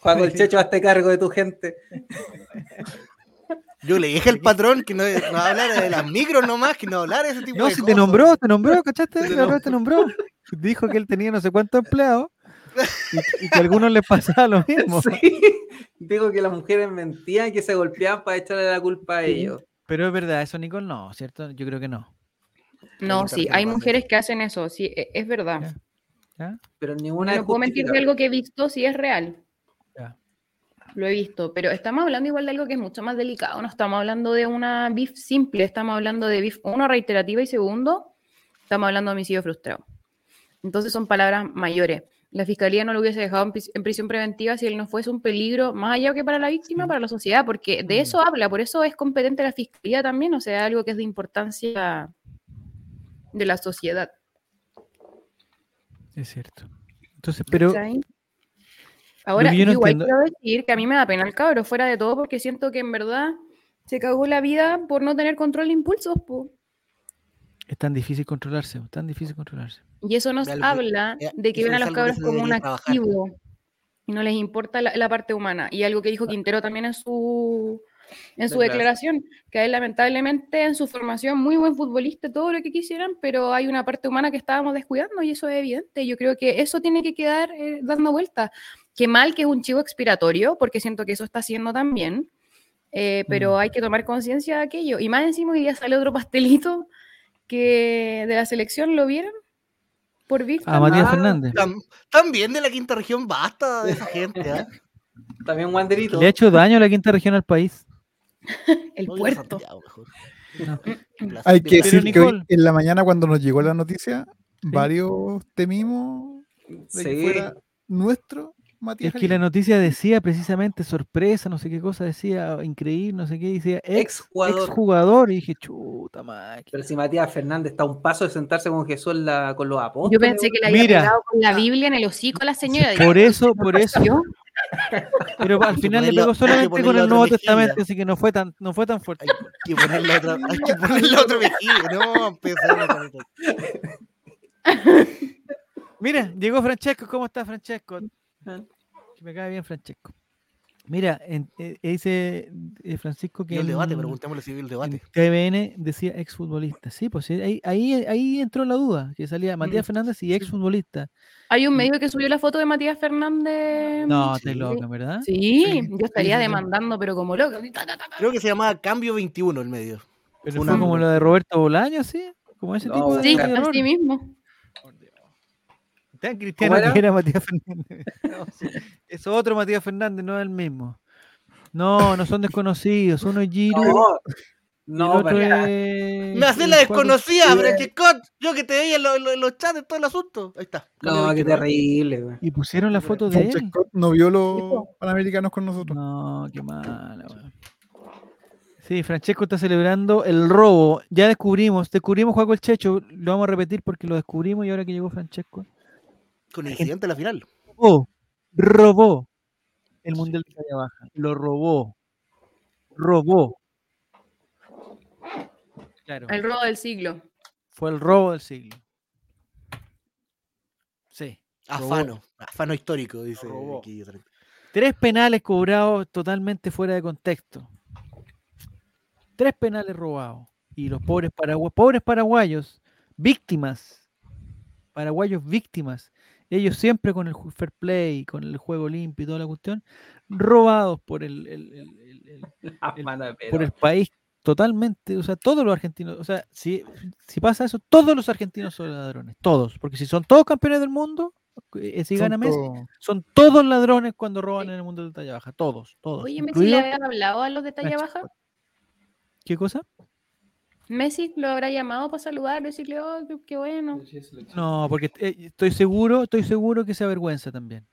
Juan Colchecho, hazte cargo de tu gente. Yo le dije al patrón que no, no hablara de las micros nomás, que no hablara de ese tipo No, de si te cosas. nombró, te nombró, ¿cachaste? Te vez te nombró. Dijo que él tenía no sé cuántos empleados y, y que a algunos les pasaba lo mismo. Sí. Digo que las mujeres mentían y que se golpeaban para echarle la culpa a ellos. Pero es verdad, eso, Nicole, no, ¿cierto? Yo creo que no. No, sí, hay mujeres que hacen eso, sí, e- es verdad. ¿Ya? Pero ninguna No puedo mentir de algo que he visto, sí es real. Ya. Lo he visto, pero estamos hablando igual de algo que es mucho más delicado. No estamos hablando de una BIF simple, estamos hablando de BIF, uno, reiterativa y segundo, estamos hablando de homicidio frustrado. Entonces son palabras mayores. La fiscalía no lo hubiese dejado en pris- en prisión preventiva si él no fuese un peligro, más allá que para la víctima, para la sociedad, porque de eso habla, por eso es competente la fiscalía también, o sea, algo que es de importancia de la sociedad. Es cierto. Entonces, pero. Ahora, yo no igual entiendo- quiero decir que a mí me da pena el cabro, fuera de todo, porque siento que en verdad se cagó la vida por no tener control de impulsos, po. Es tan difícil controlarse, tan difícil controlarse. Y eso nos habla eh, de que ven a los cabros como un trabajar. activo y no les importa la, la parte humana. Y algo que dijo Quintero también en su, en su Declaración. declaración, que a él lamentablemente en su formación muy buen futbolista, todo lo que quisieran, pero hay una parte humana que estábamos descuidando y eso es evidente. Yo creo que eso tiene que quedar eh, dando vueltas. Qué mal que es un chivo expiratorio, porque siento que eso está haciendo también. eh, pero Mm. hay que tomar conciencia de aquello. Y más encima hoy día sale otro pastelito que de la selección lo vieron por Víctor. A Matías Ah, Fernández. Tam- También de la quinta región, basta de esa gente. ¿ah? También Wanderito. Le ha hecho daño a la quinta región al país. el No, puerto. No. Hay que decir que hoy en la mañana cuando nos llegó la noticia, varios temimos de que fuera nuestro Matías Es que la noticia decía precisamente sorpresa, no sé qué cosa, decía increíble, no sé qué, decía ex, jugador. Y dije, chuta máquina. Pero si Matías Fernández está a un paso de sentarse con Jesús la- con los apóstoles. Yo pensé que le había Mira. pegado con la Biblia en el hocico a la señora. Por eso, por eso, ¿Yo? Pero al final le pegó solamente con el Nuevo. Testamento, así que no fue tan, no fue tan fuerte. Hay que ponerle otra, hay que ponerle otra mejilla. No, empezamos con esto. Mira, llegó Francesco. ¿Cómo está Francesco? Ah. Que me cae bien Francesco. Mira, en- eh, dice eh, Francisco que Y el debate, en- preguntémosle si vio el debate. TVN decía exfutbolista. Sí, pues sí, ahí, ahí, ahí entró la duda, que salía Matías Mm, Fernández y exfutbolista. Hay un medio que subió la foto de Matías Fernández. No, sí. te loca, ¿verdad? Sí, Sí, yo estaría sí, sí. demandando, pero como ta. Creo que se llamaba Cambio 21 el medio. Pero Fue una- como lo de Roberto Bolaño, ¿sí? Como ese No, tipo de Sí, así mismo. Tan cristiano era? que era Matías Fernández. No, sí. Es otro Matías Fernández, no es el mismo. No, no son desconocidos. Uno es Giru. No, no, otro pero es- Me haces el la desconocida. Francescot. Yo que te veía en, lo- en lo- en los chats de todo el asunto. Ahí está. No, qué 21. terrible, güey. Y pusieron la foto de él. Francesco no vio los panamericanos con nosotros. No, qué mala, weón. Sí, Francesco está celebrando el robo. Ya descubrimos, descubrimos Juaco el Checho. Lo vamos a repetir porque lo descubrimos y ahora que llegó Francesco. Con incidente en la final. Robó, robó el Mundial de Talla Baja. Lo robó. Robó. Claro, El robo del siglo. fue el robo del siglo. Sí. robó. Afano. Afano histórico, dice aquí. Tres penales cobrados totalmente fuera de contexto. Tres penales robados. Y los pobres, paragua- pobres paraguayos, víctimas, paraguayos víctimas, ellos siempre con el fair play, con el juego limpio y toda la cuestión, robados por el, el- el- el- el- Ah, el- mano de por el país totalmente, o sea, todos los argentinos, o sea, si, si pasa eso, todos los argentinos son ladrones, todos, porque si son todos campeones del mundo, eh, si Son gana Messi, son todos ladrones cuando roban en el mundo de talla baja, todos, todos. Oye, Messi le había hablado a los de talla baja. ¿Qué cosa? Messi lo habrá llamado para saludar, decirle, oh, qué, qué bueno. No, porque eh, estoy seguro, estoy seguro que se avergüenza también.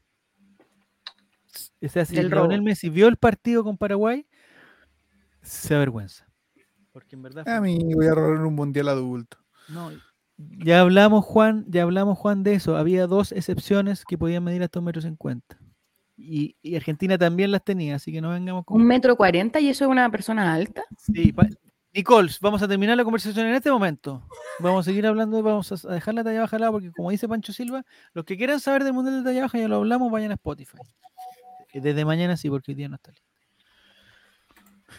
O sea, si Lionel. Messi vio el partido con Paraguay, se avergüenza. Porque en verdad A mí voy a robar un mundial adulto. No, ya hablamos, Juan, ya hablamos, Juan, de eso. Había dos excepciones que podían medir hasta un metro cincuenta. Y, y Argentina también las tenía, así que no vengamos con... Un metro cuarenta y eso es una persona alta. Sí, Nicole, vamos a terminar la conversación en este momento. Vamos a seguir hablando, vamos a dejar la talla baja al lado, porque como dice Pancho Silva, los que quieran saber del Mundial de talla baja, ya lo hablamos, vayan a Spotify. Eh, Desde mañana sí, porque hoy día no está listo.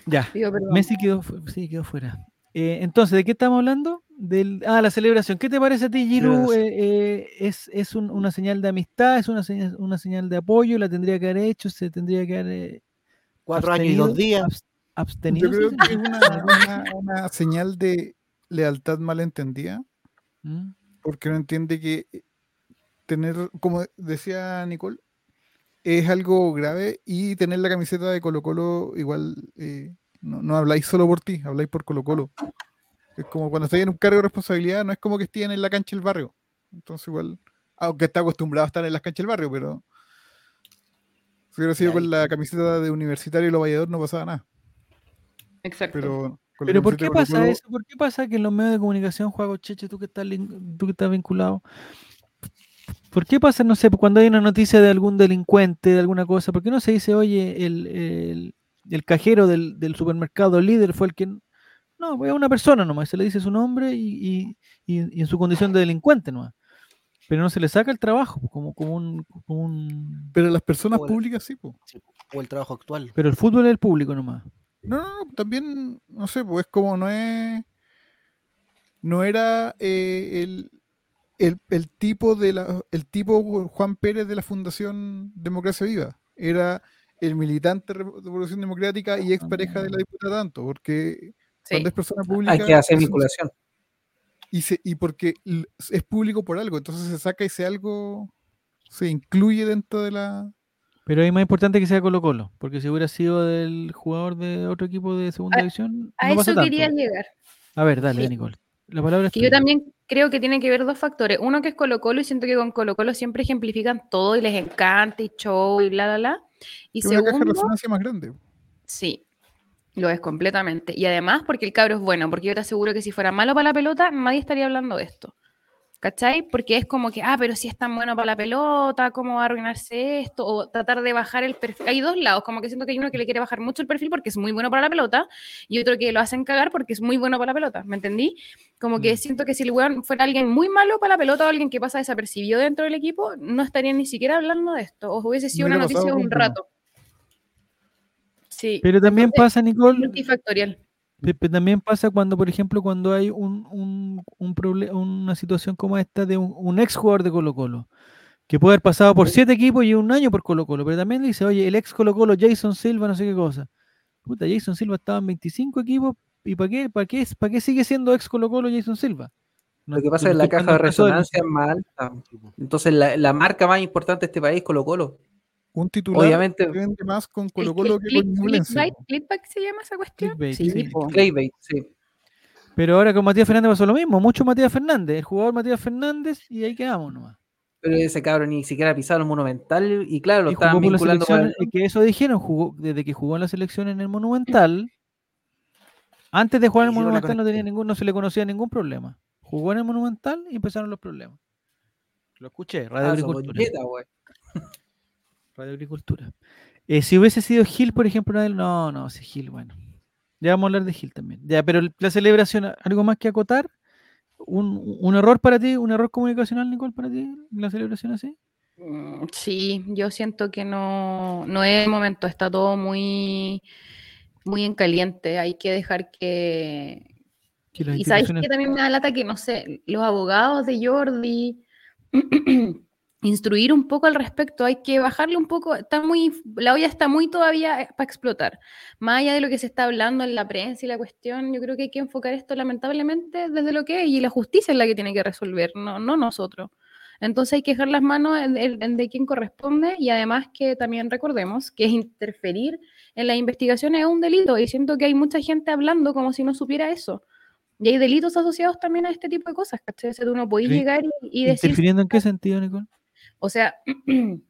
Ya. Messi quedó, sí, quedó fuera. Eh, entonces, ¿de qué estamos hablando? Del, ah, la celebración. ¿Qué te parece a ti, Giru? Eh, eh, ¿Es, es un- una señal de amistad? ¿Es una señal, una señal de apoyo? ¿La tendría que haber hecho? ¿Se tendría que haber eh, Cuatro años y dos días. Yo creo que es una, una- una señal de lealtad malentendida, ¿Mm? porque no entiende que eh, tener, como decía Nicole, es algo grave y tener la camiseta de Colo Colo igual eh, no, no habláis solo por ti, habláis por Colo Colo. Es como cuando estáis en un cargo de responsabilidad, no es como que estén en la cancha del barrio. Entonces igual, aunque está acostumbrado a estar en las canchas del barrio, pero si hubiera sido con la camiseta de universitario y los vallador no pasaba nada. Exacto. Pero, Pero ¿por qué pasa eso? ¿Por qué pasa que en los medios de comunicación, Juago Cheche, tú que estás, lin- tú que estás vinculado, ¿por qué pasa, no sé, cuando hay una noticia de algún delincuente, de alguna cosa, ¿por qué no se dice, oye, el, el- el cajero del, del supermercado líder fue el que... No, es una persona nomás, se le dice su nombre y, y- y- y en su condición de delincuente nomás. Pero no se le saca el trabajo pues, como, como, un, como un... Pero las personas públicas sí, po. Sí, o el trabajo actual. Pero el fútbol es el público nomás. No, no, no, también, no sé, pues como no es. No era eh, el, el, el tipo de la, el tipo Juan Pérez de la Fundación Democracia Viva. Era el militante de Revolución Democrática y ex pareja de la diputada tanto, porque Sí. cuando es persona pública. Hay que hacer vinculación. y, se- y porque es público por algo, entonces se saca ese algo, se incluye dentro de la. Pero es más importante que sea Colo Colo, porque si hubiera sido del jugador de otro equipo de segunda A- división, A no eso quería llegar. A ver, dale, Sí. Nicole. La palabra es Que yo también creo que tiene que ver dos factores. Uno que es Colo Colo y siento que con Colo Colo siempre ejemplifican todo y les encanta y show y bla, bla, bla. Y es una caja de segundo, resonancia más grande. sí, lo es completamente. Y además porque el cabro es bueno, porque yo te aseguro que si fuera malo para la pelota, nadie estaría hablando de esto. ¿Cachai? Porque es como que, ah, pero si es tan bueno para la pelota, ¿cómo va a arruinarse esto? O tratar de bajar el perfil. Hay dos lados, como que siento que hay uno que le quiere bajar mucho el perfil porque es muy bueno para la pelota y otro que lo hacen cagar porque es muy bueno para la pelota, ¿me entendí? Como que Mm. siento que si el weón fuera alguien muy malo para la pelota o alguien que pasa desapercibido dentro del equipo, no estarían ni siquiera hablando de esto. O hubiese sido una noticia de un rato. Sí, Pero también Entonces, pasa, Nicole, multifactorial. Pe- pe- También pasa cuando, por ejemplo, cuando hay un, un, un proble- una situación como esta de un, un ex jugador de Colo Colo, que puede haber pasado por siete equipos y un año por Colo Colo, pero también dice, oye, el ex Colo Colo, Jason Silva, no sé qué cosa. Puta, Jason Silva estaba en 25 equipos, ¿y para qué, para qué, para qué sigue siendo ex Colo Colo Jason Silva? No- Lo que pasa es que la caja de- resonancia es más alta. Entonces, la, la marca más importante de este país, Colo Colo. Un titular Obviamente, que vende más con Colo Colo que con Ñublense. clickbait- clickbait se llama esa cuestión. Clickbait, sí, sí. po. Claybait, sí. Pero ahora con Matías Fernández pasó lo mismo, mucho Matías Fernández, el jugador Matías Fernández, y ahí quedamos nomás. Pero ese cabrón ni siquiera ha pisado el Monumental y claro, lo Y estaban vinculando con el- que eso dijeron, jugó, desde que jugó en la selección en el Monumental, antes de jugar en el Monumental no tenía ningún, no se le conocía ningún problema. Jugó en el Monumental y empezaron los problemas. Lo escuché, Radio Ah, Agricultura. Radio Agricultura. Eh, si hubiese sido Gil, por ejemplo, no, no, sí, Gil, bueno. Ya vamos a hablar de Gil también. Ya, pero la celebración, ¿algo más que acotar? ¿Un, un error para ti? ¿Un error comunicacional, Nicole, para ti? ¿La celebración así? Mm, Sí, yo siento que no, no es el momento, está todo muy, muy en caliente. Hay que dejar que. Que Y sabéis instituciones- que también me da lata que, no sé, los abogados de Jordi instruir un poco al respecto, hay que bajarle un poco, está muy, la olla está muy todavía para explotar. Más allá de lo que se está hablando en la prensa y la cuestión, yo creo que hay que enfocar esto lamentablemente desde lo que es y la justicia es la que tiene que resolver, no, no nosotros. Entonces hay que dejar las manos en, en- en de quien corresponde y además que también recordemos que interferir en las investigaciones es un delito y siento que hay mucha gente hablando como si no supiera eso. Y hay delitos asociados también a este tipo de cosas, ¿cachai? O sea, tú no podés Sí. llegar y, y decir, ¿Interfiriendo en qué sentido, Nicole? O sea,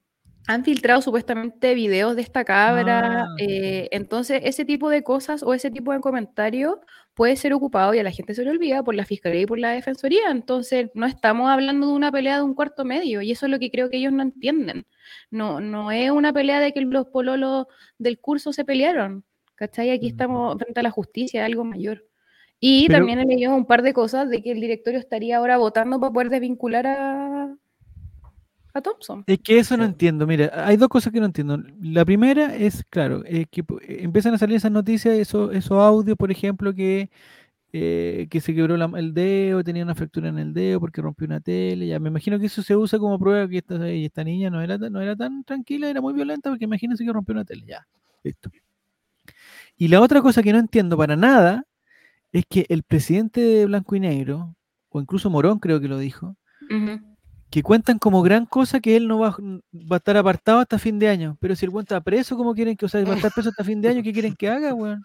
han filtrado supuestamente videos de esta cabra, Ah, eh, entonces ese tipo de cosas o ese tipo de comentarios puede ser ocupado y a la gente se le olvida por la fiscalía y por la defensoría, entonces no estamos hablando de una pelea de un cuarto medio y eso es lo que creo que ellos no entienden. No, no es una pelea de que los pololos del curso se pelearon, ¿cachai? Aquí estamos frente a la justicia, algo mayor. Y Pero- también he leído un par de cosas de que el directorio estaría ahora votando para poder desvincular a, a Thompson. Es que eso no Sí. entiendo. Mira, hay dos cosas que no entiendo. La primera es, claro, eh, que eh, empiezan a salir esas noticias, esos, esos audios, por ejemplo, que, eh, que se quebró la- el dedo, tenía una fractura en el dedo porque rompió una tele. Ya, me imagino que eso se usa como prueba que esta, esta niña no era, tan- no era tan tranquila, era muy violenta, porque imagínense que rompió una tele. Ya, listo. Y la otra cosa que no entiendo para nada es que el presidente de Blanco y Negro, o incluso Morón creo que lo dijo, Ujú. Que cuentan como gran cosa que él no va, va a estar apartado hasta fin de año. Pero si el weón está preso, ¿cómo quieren que, o sea, va a estar preso hasta fin de año? ¿Qué quieren que haga, weón?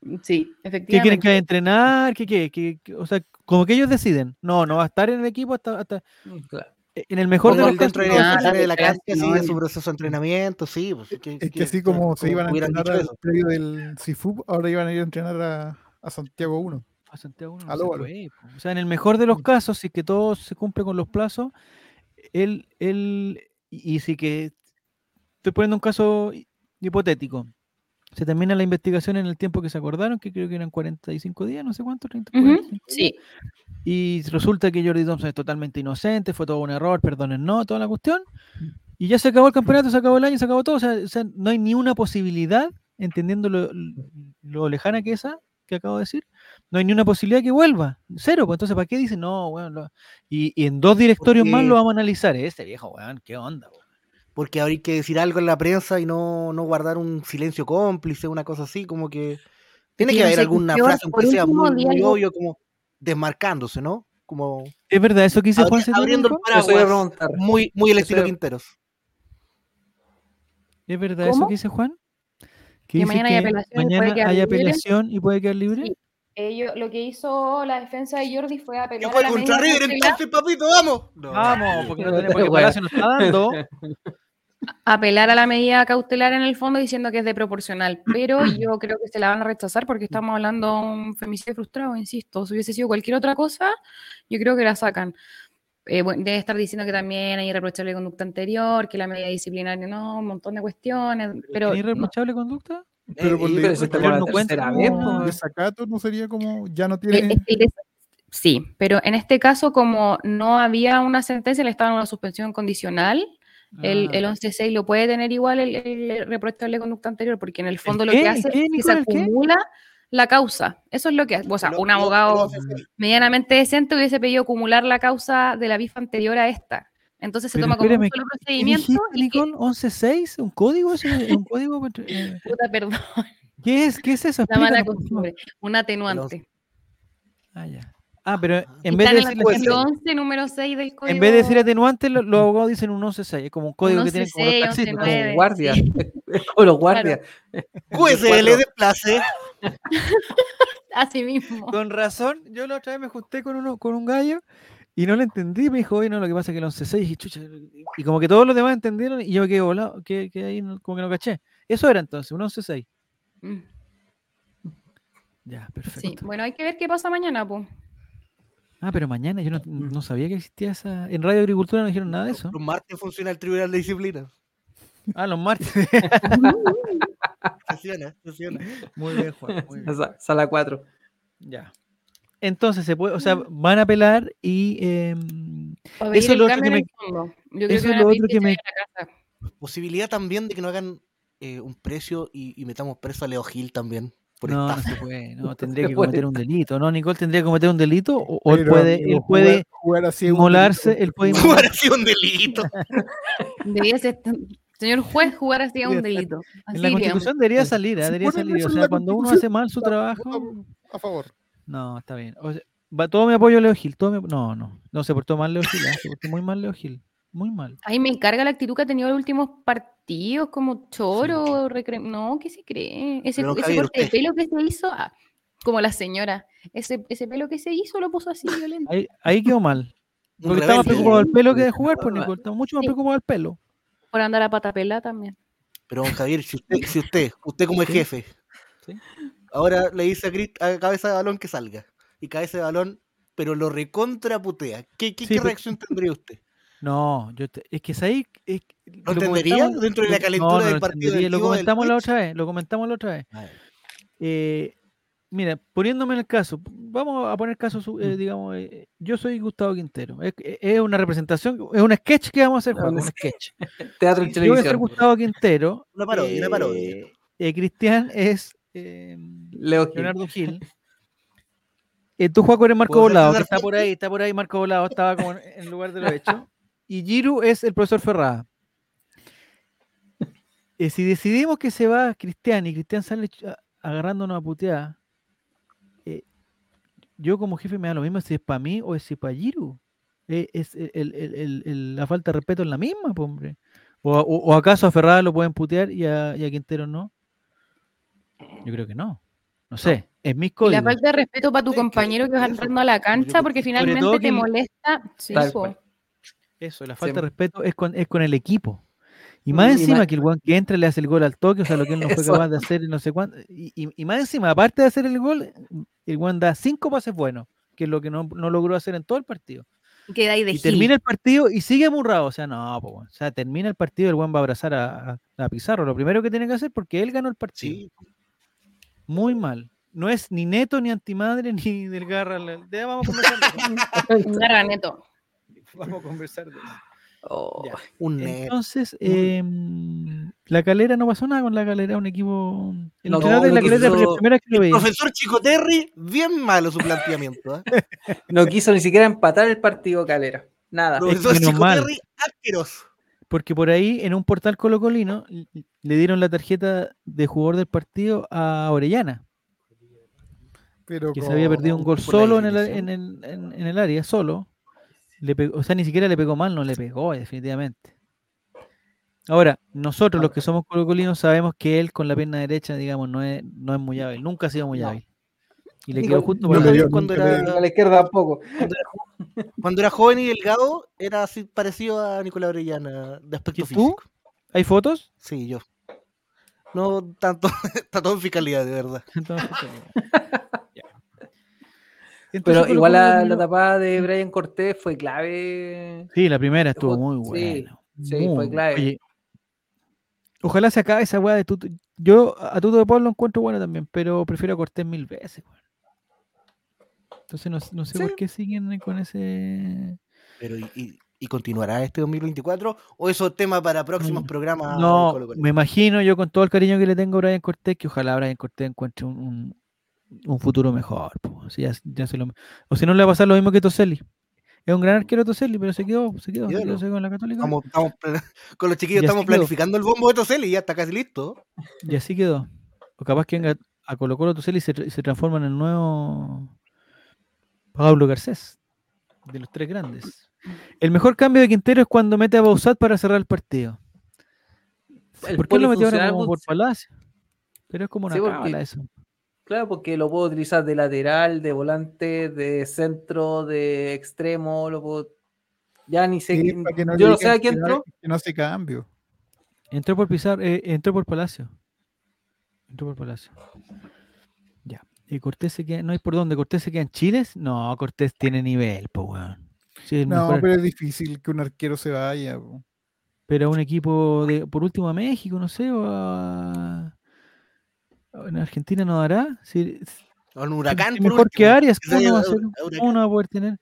Sí, ¿Qué quieren efectivamente. que entrenar? ¿Qué, qué, qué- qué- O sea, como que ellos deciden. No, no va a estar en el equipo hasta, hasta Mm, claro. en el mejor de Como los él casos. de no, de la cancha, no, sigue no. su proceso de entrenamiento, sí. Pues, que- Es que que- así como se iban a entrenar al predio del CIFUB, ahora iban a ir a entrenar a, a Santiago 1. a Santiago no Aló, se aló. puede, po. O sea, en el mejor de los casos, si que todo se cumple con los plazos, él, él, y y si que estoy poniendo un caso hi- hipotético, se termina la investigación en el tiempo que se acordaron, que creo que eran 45 días, no sé cuánto, 30, Ujú, 45 días, Sí, y resulta que Jordi Thompson es totalmente inocente, fue todo un error, perdonen, no, toda la cuestión, y ya se acabó el campeonato, se acabó el año, se acabó todo, o sea, o sea, no hay ni una posibilidad, entendiendo lo, lo lejana que es esa que acabo de decir, no hay ni una posibilidad que vuelva, cero, pues entonces, ¿para qué dicen? No, weón, lo- y, y en dos directorios más lo vamos a analizar, ese viejo, weón, qué onda, weón. Porque habría que decir algo en la prensa y no, no guardar un silencio cómplice, una cosa así, como que... Tiene que haber alguna frase, por aunque sea muy, muy obvio, como desmarcándose, ¿no? Como Es verdad, eso que dice abri- Juan abriendo el paraguas, muy, muy el estilo Quinteros. ¿Es verdad eso que dice Juan? Que mañana hay apelación y puede mañana quedar hay libre. apelación y puede quedar libre. Sí. Ellos, lo que hizo la defensa de Jordi fue apelar Yo a voy la contra River, entonces, papito, vamos. No. Vamos, porque, no tenemos, porque nos está dando. apelar a la medida cautelar en el fondo diciendo que es de proporcional, pero yo creo que se la van a rechazar porque estamos hablando de un femicidio frustrado, insisto, si hubiese sido cualquier otra cosa, yo creo que la sacan. Eh, bueno, debe estar diciendo que también hay irreprochable conducta anterior, que la medida disciplinaria no, un montón de cuestiones, pero ¿Tiene no, irreprochable conducta? Pero por Eh, estamos no cuenta como- desacato no sería como ya no Eh, tiene el- Sí, pero en este caso, como no había una sentencia, le estaban una suspensión condicional. El, Ah. el 11.6 lo puede tener igual el, el reprochable conducta anterior, porque en el fondo lo qué? que ¿El hace es que se el qué? La causa. Eso es lo que hace. O sea, Lo- un abogado lo- lo- medianamente decente hubiese pedido acumular la causa de la BIF anterior a esta. Entonces se Pero toma como un solo ¿Qué procedimiento y que- Nicole? ¿11.6? ¿Un código? ¿Eso es un código? Eh, puta, perdón, ¿Qué es? ¿Qué es eso? la mala costumbre, un atenuante. Ah, ya. Ah, pero en Está vez de en el decir, artículo 11, número 6 del código. en vez de decir atenuante, lo- los abogados dicen un 11.6. Es como un código que tienen como los 11.6, taxistas. 11.9. Como guardia. Como los guardias. QSL de place. Así mismo. Con razón, yo la otra vez me junté con uno, con un gallo y no lo entendí. Me dijo, oye, no, lo que pasa es que el 11.6 y dije, chucha. Y como que todos los demás entendieron y yo me quedé volado, que, que ahí no- como que no caché. Eso era entonces, un 11.6. Mm, Ya, Sí, perfecto. bueno, hay que ver qué pasa mañana, pues. Ah, pero mañana yo no, no sabía que existía esa. En Radio Agricultura no dijeron nada de eso. Los martes funciona el Tribunal de Disciplina. Ah, los martes. Funciona, funciona. Muy bien, Juan. Muy bien. Sa- Sala 4. Ya. Entonces se puede, o sea, van a apelar y em, Eso es lo otro que me-. Yo eso es lo otro que. Posibilidad también de que no hagan eh, un precio y, y metamos preso a Leo Gil también. Por no, no se puede, no, tendría que cometer un delito, ¿no? Nicole tendría que cometer un delito o, o él Pero, puede, amigo, él jugar- puede jugar así inmolarse, delito. él puede inmolarse sido un delito. Debía ser, señor juez, jugar así a un delito. Así En la constitución debería salir, ¿eh? Debería salir. O sea, cuando uno hace mal su trabajo, A favor. no, está bien. O sea, va, todo mi apoyo a Leo Gil. Todo mi- no, no, no se portó mal Leo Gil, ¿eh? se portó muy mal Leo Gil. Muy mal. Ay, me encarga la actitud que ha tenido en los últimos partidos, como choro, recre- no, ¿qué se cree? Ese, ese Javier, corte de pelo que se hizo, ah, como la señora, ese, ese pelo que se hizo lo puso así violento. Ahí, ahí quedó mal. Porque rebelde. preocupado del pelo que de jugar, pues. Nicole. Está mucho más Sí. preocupado del pelo. Por andar a pata pelada también. Pero don Javier, si usted, si usted, usted como el Sí. jefe, Sí. ahora le dice a, Cris- a cabeza de balón que salga. Y cabeza de balón, pero lo recontraputea. ¿Qué, qué, Sí, qué pero- reacción tendría usted? No, yo te- es que es ahí. es ¿Lo entendería comentamos- dentro de la calentura no, no del partido del Lo Chivo del comentamos la otra vez. Lo comentamos la otra vez. Eh, mira, poniéndome en el caso, vamos a poner caso, eh, digamos, eh, yo soy Gustavo Quintero. Es, es una representación, es un sketch que vamos a hacer, No, Juan, un sketch. Teatro en Si yo voy a ser televisión. Gustavo Quintero. Una parodia, una parodia. eh, eh, Cristian es eh, Leo Gil. Leonardo Gil. Eh, tú, Juaco, eres Marco ¿Puedo ser Volado, que está por ahí, está por ahí Marco Volado, estaba como en, lugar de lo hecho. Y Giru es el profesor Ferrada. Eh, si decidimos que se va Cristian y Cristian sale agarrándonos a putear, eh, yo como jefe me da lo mismo si es para mí o es si para Giru. Eh, es el- el- el- la falta de respeto es la misma, hombre. O, o- o acaso a Ferrada lo pueden putear y a, y a Quintero no? Yo creo que no. No sé, es mis Y la falta de respeto para tu Es que compañero que va entrando a la cancha porque finalmente te molesta. Sí. Eso, la Sí. falta de respeto es con, es con el equipo. Y más y encima más- que el guan que entra le hace el gol al toque, o sea, lo que él no fue capaz de hacer y no sé cuánto. Y, y- y más encima, aparte de hacer el gol, el guan da cinco pases buenos, que es lo que no, no logró hacer en todo el partido. Y queda ahí de Y gil. termina el partido y sigue amurrado. O sea, no, po, o sea, termina el partido y el guan va a abrazar a, a- Pizarro. Lo primero que tiene que hacer porque él ganó el partido. Sí, Muy mal. No es ni neto, ni antimadre, ni del garra. Ya vamos a conversar de eso. Un garraneto. Vamos a conversar de eso. Oh, un. Entonces, em, la calera no pasó nada con la calera, un equipo. El No, de no la calera quiso- la primera vez que lo El veía. profesor Chico Terry, bien malo su planteamiento. ¿eh? No quiso ni siquiera empatar el partido Calera. Nada. Profesor Chico mal. Terry, asqueroso. Porque por ahí, en un portal colocolino, le dieron la tarjeta de jugador del partido a Orellana, Pero que se había perdido un gol solo en el, definición. en, el, en- en el área, solo. Le pegó- o sea, ni siquiera le pegó mal, no le pegó, definitivamente. Ahora, nosotros los que somos colocolinos sabemos que él con la pierna derecha, digamos, no es, no es muy hábil, nunca ha sido muy hábil. Y le quedó justo por le la- dio- cuando era, A la izquierda tampoco. cuando era joven y delgado, era así parecido a Nicolás Orellana de aspecto ¿Y tú? físico. ¿Hay fotos? Sí, yo. No tanto, está todo en fiscalidad, de verdad. Entonces, Pero igual la, tapada de Brian Cortés fue clave. Sí, la primera estuvo muy buena. sí, fue muy- clave. Oye, ojalá se acabe esa weá de Tuto. Yo a Tuto de Paul lo encuentro bueno también, pero prefiero a Cortés mil veces. weón. Entonces no, no sé por qué siguen con ese. Pero ¿y, y- y continuará este 2024? ¿O eso es tema para próximos Mm, programas? No, Colo Colo? me imagino yo con todo el cariño que le tengo a Brian Cortés, que ojalá Brian Cortés encuentre un, un- un futuro mejor. po. Si ya- ya se lo- o si no le va a pasar lo mismo que Toselli. Es un gran arquero Toselli, pero se quedó, se quedó, se Ídolo. quedó, se quedó en la Católica. Estamos, estamos pla- con los chiquillos estamos planificando el bombo de Toseli y ya está casi listo. Y así quedó. O capaz que venga a Colo Colo Toselli y se, se transforma en el nuevo Pablo Garcés, de los tres grandes. El mejor cambio de Quintero es cuando mete a Bausat para cerrar el partido. El ¿Por qué lo metió ahora como por Palacio? Pero es como una Sí, cábala eso. Claro, porque lo puedo utilizar de lateral, de volante, de centro, de extremo, lo puedo... Ya ni sé Sí, quién- para que no Yo no sé a quién entró. Que no hace cambio. Entró por Pizar, eh, entró por Palacio. Entró por Palacio. Ya. Y Cortés se queda, no hay por dónde, Cortés se queda en Chile. No, Cortés tiene nivel, pues weón. Sí, No, mejor pero es difícil que un arquero se vaya. po. pero a un equipo de, por último a México, no sé, o a, en Argentina no dará. Si, A un huracán. si mejor que. Arias, ¿cómo no, va a a ser? A ¿Cómo no va a poder tener?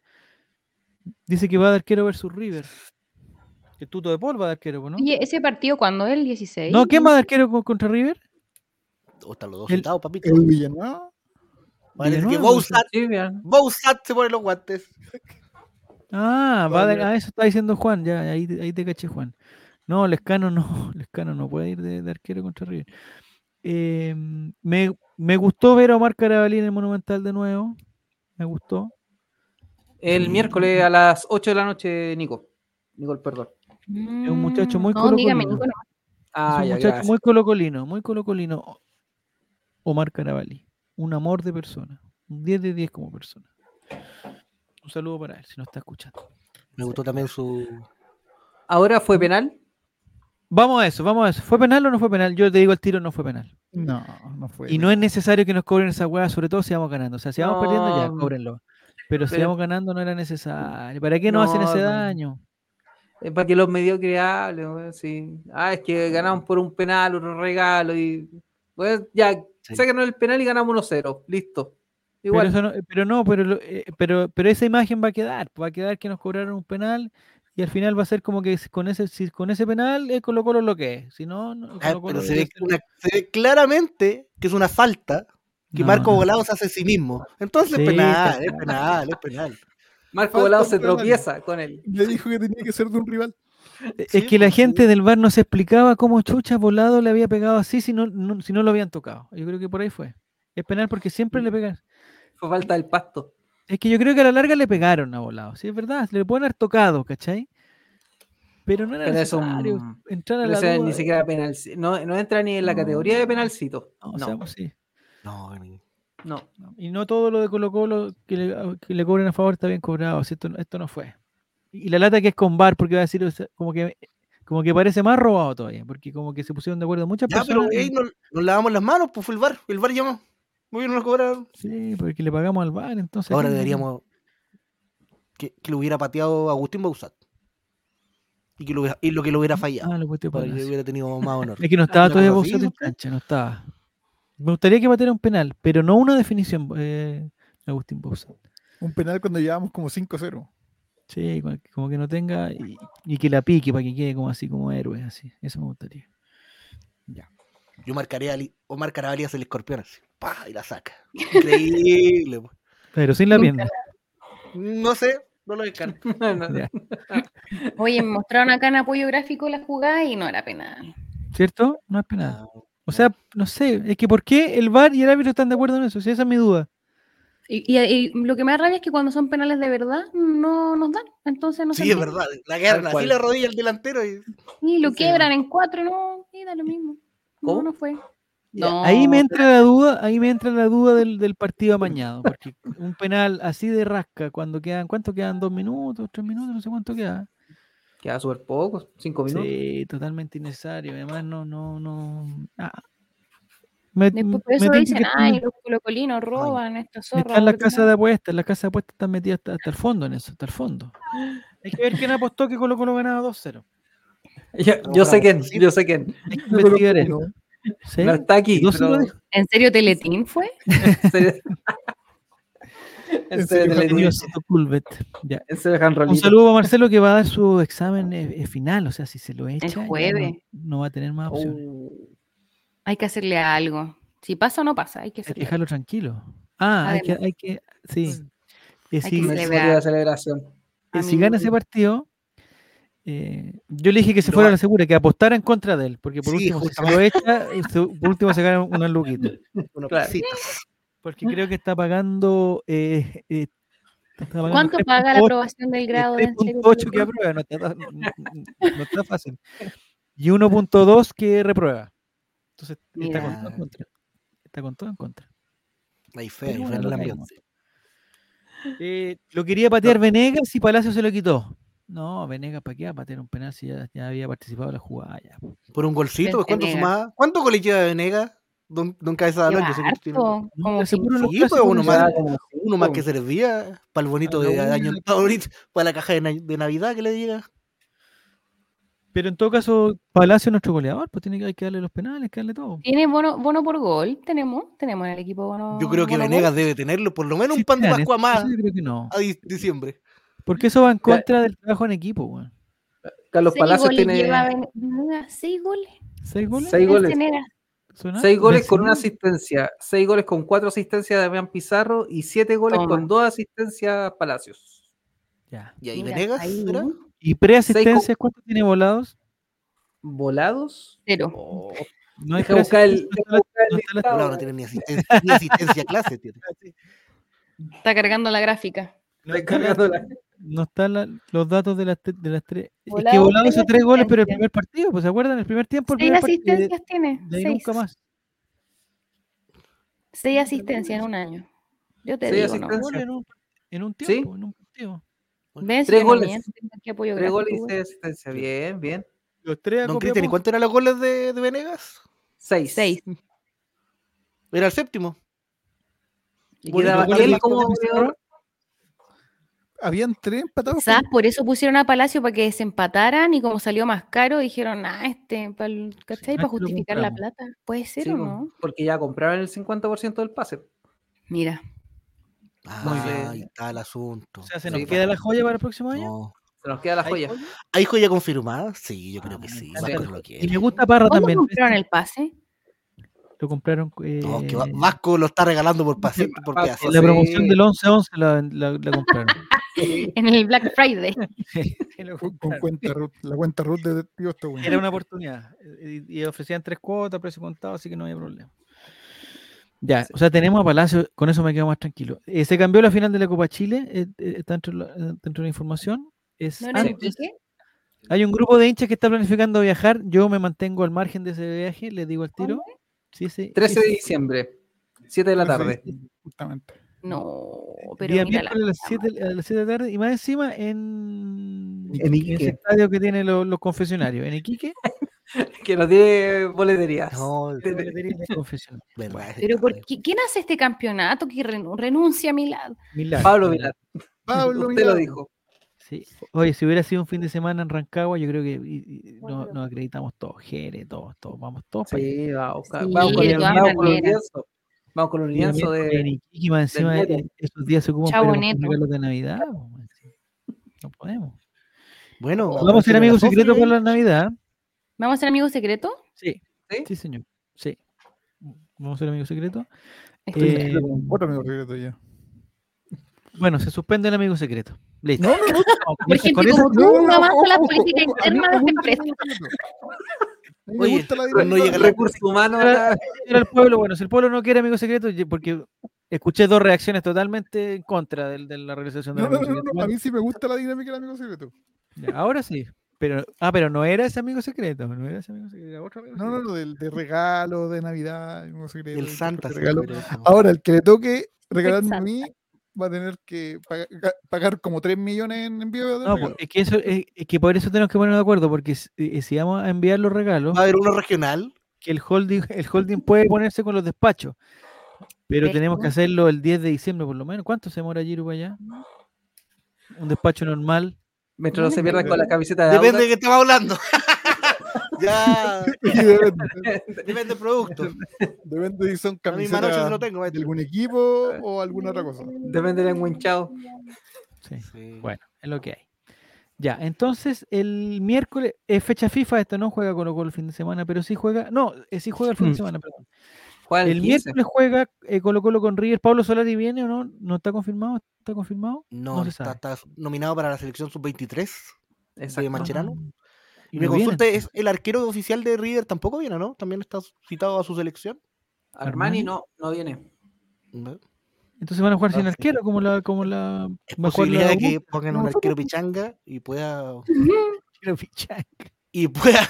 Dice que va de arquero versus River. El tuto de Paul va de arquero, ¿no? Oye, ¿ese partido cuándo es? ¿El 16? No, ¿quién va de arquero con- contra River? O están los dos El- sentados, papito. El Villanueva. Parece que Bousat, se pone los guantes. Ah, va de, Vale. ah, eso está diciendo Juan, ya, ahí, ahí te caché, Juan. No, Lescano no, Lescano no puede ir de, de arquero contra River. Eh, me, me gustó ver a Omar Carabalí en el Monumental de nuevo. Me gustó. El miércoles a las 8 de la noche, Nico. Nicole, perdón. Es un muchacho muy Mm, No, dígame, colocolino. Nico, no. Ah, es un ya, muchacho gracias. muy colocolino, muy colocolino. Omar Carabalí. Un amor de persona. Un 10 de 10 como persona. Un saludo para él, si no está escuchando. Me gustó también su. Ahora fue penal. Vamos a eso, vamos a eso. ¿Fue penal o no fue penal? Yo te digo al tiro, no fue penal. No, no fue. Y no es necesario que nos cobren esa hueá, sobre todo si vamos ganando. O sea, si vamos perdiendo, ya, No, cóbrenlo. Pero si pero- vamos ganando, no era necesario. ¿Para qué nos hacen No, ese no. daño? Es para que los mediocres hablen, sí. Ah, es que ganamos por un penal, un regalo y. Pues ya, Sí. sáquenos el penal y ganamos 1-0. Listo. Pero, Igual. eso no, pero no, pero, eh, pero, pero esa imagen va a quedar. Va a quedar que nos cobraron un penal y al final va a ser como que con ese, si con ese penal es Colo Colo lo que es. Si no, no Ah, Colo-Colo pero se ve, ser- una- se ve claramente que es una falta que No, Marco no. Volado se hace a sí mismo. Entonces Sí, es penal, es penal, es penal. Marco Falta Volado un se tropieza con él. Le dijo que tenía que ser de un rival. Eh, Sí, es que la pues, gente sí. del bar no se explicaba cómo Chucha Volado le había pegado así si no, no- si no lo habían tocado. Yo creo que por ahí fue. Es penal porque siempre le pegan. Fue falta del pasto. Es que yo creo que a la larga le pegaron a Volado. Sí, es verdad. Le pueden haber tocado, ¿cachai? Pero no era Pero es necesario un- entrar a Pero la ese duda ni siquiera penal. No, no entra ni en la No. categoría de penalcito. No, No, o sea, pues sí. No, ni- no. No, Y no todo lo de Colo Colo que le, que le cobren a favor está bien cobrado. si esto, no- esto no fue. Y la lata que es con VAR, porque va a decir, o sea, como que como que parece más robado todavía, porque como que se pusieron de acuerdo muchas Ya, pero personas. ahí en- nos, nos lavamos las manos, pues fue el bar. El bar llamó. Muy bien, nos cobraron. Sí, porque le pagamos al VAR, entonces. Ahora deberíamos que, que lo hubiera pateado Agustín Bausat. Y, que lo, hubiera- y lo que lo hubiera fallado. Ah, lo para que hubiera tenido más honor. Es que no estaba todavía Bausat en ¿no? cancha, no estaba. Me gustaría que pateara un penal, pero no una definición, eh, Agustín Bausat. Un penal cuando llevábamos como 5-0. Sí, como que- no tenga y, y que la pique para que quede como así como héroe, así. Eso me gustaría. Yo marcaría a Li- Omar Carabalías el escorpión así. ¡Pah! Y la saca. Increíble. pues. Pero sin la pierna. No sé, no lo descarto. No. Oye, mostraron acá en apoyo gráfico la jugada y no era penal. ¿Cierto? No es penal. Ah, O sea, no sé, es que ¿por qué el VAR y el árbitro están de acuerdo en eso? Si esa es mi duda. Y, y- y lo que me da rabia es que cuando son penales de verdad no nos dan. Entonces no se Sí, es verdad. La agarran Tal así la rodilla al delantero y. Y lo Sí. quiebran en cuatro, no, y da lo mismo. No, ¿Cómo? no fue. No, ahí me entra la duda, ahí me entra la duda del, del partido amañado, porque un penal así de rasca, cuando quedan, ¿cuánto quedan? ¿Dos minutos? ¿Tres minutos? No sé cuánto queda. Queda súper poco, cinco minutos. Sí, totalmente innecesario. Además, no, no, no. ah. Me, Después por eso dicen, que están- ay, los colocolinos roban estos zorros. Están las ordenados". casas de apuestas, las casas de apuestas están metidas hasta, hasta el fondo en eso, hasta el fondo. Hay que ver quién apostó que Colo Colo ganaba 2-0. Yo, yo sé quién, yo sé quién. Hay que investigar eso. ¿Sí? No está aquí. ¿En serio Teletín fue? en serio- en En serio. Ya. en Un saludo a Marcelo que va a dar su examen eh, eh, final, o sea, si se lo echa, ya jueves. No, no va a tener más opciones. Oh. Hay que hacerle algo. Si pasa o no pasa, hay que Hay que dejarlo tranquilo. Ah, hay que, hay que, sí. Eh, Hay si, que Me celebrar. celebración. eh, si gana ese partido, eh, yo le dije que se fuera a la segura, que apostara en contra de él, porque por Sí, último, si se lo echa, eh, se- por último se gana una luquita. Una Claro. Porque creo que está pagando. Eh, eh, está pagando ¿Cuánto paga la 3.8, aprobación del grado de en serio 3.8 que aprueba, no está, no- no- no está fácil. Y 1.2 que reprueba. Entonces está con todo en Mira. contra. Está con todo en contra. Ahí fe, ahí fe en lo el ambiente. Eh, lo quería patear Venegas y Palacio se lo quitó. No, Venegas, ¿para qué va a patear un penal si ya, ya había participado en la jugada? Ya. po. Por un golcito, pues, ¿cuánto sumaba? ¿Cuántos goles lleva Venegas? Don, don Cabeza de yo sé que tiene como Sí, pues, uno no más. uno que servía para el bonito de año, la para, bonito, para la caja de, na- de Navidad que le llega. Pero en todo caso, Palacio es nuestro goleador, pues tiene que, hay que darle los penales, que darle todo. ¿Tiene bono, bono por gol? ¿Tenemos? ¿Tenemos en el equipo bono? Yo creo que bono gol? Venegas debe tenerlo, por lo menos Sí, un pan de Pascua más eso yo creo que no. a di- diciembre. Porque eso va en contra del trabajo en equipo, weón. Carlos Seis Palacios tiene lleva ¿Seis goles? ¿Seis goles? seis goles. Seis goles con una asistencia, seis goles con cuatro asistencias de Damián Pizarro y siete goles Toma. con dos asistencias Palacios. Ya. Y ahí Mira, Venegas, ahí. ¿Y preasistencias cuánto tiene volados? ¿Volados? Cero. Oh, No hay deja buscar el, no no tiene ni asistencia, ni asistencia clase. Tiene. Está cargando la gráfica. no Está la- cargando la- no están la- los datos de las, de las tres. Es que Volados hizo tres goles, pero el primer partido, pues ¿se acuerdan? El primer tiempo, el Seis primer partido. De, asistencias tiene. de Seis. nunca más. Seis asistencias en un año. Yo te Seis digo, ¿no? asistencias. Goles en un, en un ¿Sí? tiempo, en un partido. Tres no goles. apoyo Tres goles y seis asistencias. Bien, bien. Los tres Don Cristian, ¿y posta. cuántos eran los goles de, de Venegas? Seis. Seis. Era el séptimo. Y Bueno, quedaba él como goleador. Habían tres empatados. Quizás por eso pusieron a Palacio para que desempataran y como salió más caro, dijeron, ah, este, para, ¿cachai? Para justificar la plata. ¿Puede ser Sí, o no? Porque ya compraron el 50% del pase. Mira, Ah, bien. ahí está el asunto. O sea, ¿se nos queda la joya para el próximo año? No. Se nos queda la ¿Hay joya. ¿Hay joya confirmada? Sí, yo creo Ah, que sí. lo Y me gusta Parra ¿cómo también. compraron el pase? Lo compraron eh, No, que Va- Vasco lo está regalando por paciente, por la promoción del 11-11 la, la, la compraron. En el Black Friday. Con, cuenta Ruth. La cuenta Ruth de tío está buena. Era una oportunidad. eh, Y, y ofrecían tres cuotas, precio contado, así que no había problema. Ya, o sea, tenemos a Palacio, con eso me quedo más tranquilo. Eh, se cambió la final de la Copa Chile, eh, eh, está dentro, de la- dentro de la información. Es ¿No antes. Iquique? Hay un grupo de hinchas que está planificando viajar. Yo me mantengo al margen de ese viaje, les digo al tiro. Sí, sí, 13 de diciembre, 7 de la tarde. Justamente. No, pero Día mira la miércoles a las puta 7 a las 7 de la tarde y más encima en, En en Iquique. ese estadio que tiene los, los confesionarios. En Iquique, Que no tiene boleterías. No, la boletería de confesionarios. Pero ¿por qué- ¿quién hace este campeonato que renu- renuncia a Milad? Milagro. Pablo Vilar. Pablo, Usted mira. lo dijo. Sí. Oye, si hubiera sido un fin de semana en Rancagua, yo creo que y- y no- Bueno. nos acreditamos todos, Jere, todos, todos, vamos todos para. Sí, vamos, Sí, vamos con el vamos con. Vamos con miércoles en de. Iquique, más encima Neto. eh, esos días se ocupan para regalos de Navidad. No podemos. Bueno, Vamos a ser amigos secretos para la Navidad. ¿Vamos a ser amigos secretos? Sí, ¿Sí? sí, señor. Sí. Vamos a ser amigos secretos. Estoy Eh, Otro amigo secreto ya. bueno, se suspende el amigo secreto. Listo. No, no, no. Vamos, Por esa- como tú, no avanza la política interna de el empresa. Oye, me gusta la pero no llega la- recursos humanos. Era- era el pueblo, bueno, si el pueblo no quiere amigo secreto, ye- porque escuché dos reacciones totalmente en contra del- de, la realización del No, no, amigo no. A mí sí me gusta la dinámica del amigo secreto. Ya, ahora sí. Pero, ah, pero no era ese amigo secreto, no era ese amigo secreto, era otro amigo No, no, no, del, de regalo, de Navidad, amigo secreto. El de Santa. de regalo. Ahora, el que le toque regalarme a mí va a tener que paga- ga- pagar como 3 millones en envío de No, pues, es que, eso, es, es que por eso tenemos que ponernos de acuerdo, porque si, eh, si vamos a enviar los regalos, Va a haber uno regional. que el holding, el holding puede ponerse con los despachos, pero tenemos que hacerlo el 10 de diciembre por lo menos. ¿Cuánto se demora Giru para allá? Un despacho normal. Mientras no se pierdan con la camiseta de Depende de Audax. qué estamos hablando. ya, Y depende, depende del producto. depende si son camisetas tengo, de algún equipo o alguna otra cosa. Depende del enguinchado. Sí. Sí. Bueno, es lo que hay. Ya, entonces el miércoles es fecha FIFA, esta no juega Colo Colo el fin de semana, pero sí juega, no, eh, sí juega el fin de Mm. semana, perdón. El 15. miércoles juega eh, Colo Colo con River. ¿Pablo Solari viene o no? ¿No está confirmado? ¿Está confirmado? No, se está, está nominado para la selección sub-23 de Exacto. Y viene, consulta es, ¿el arquero oficial de River tampoco viene, no? ¿También está citado a su selección? Armani no, no viene. ¿No? Entonces van a jugar sin Ah, arquero, como la, como la Es posibilidad de que pongan un arquero pichanga y pueda, Arquero Pichanga. y pueda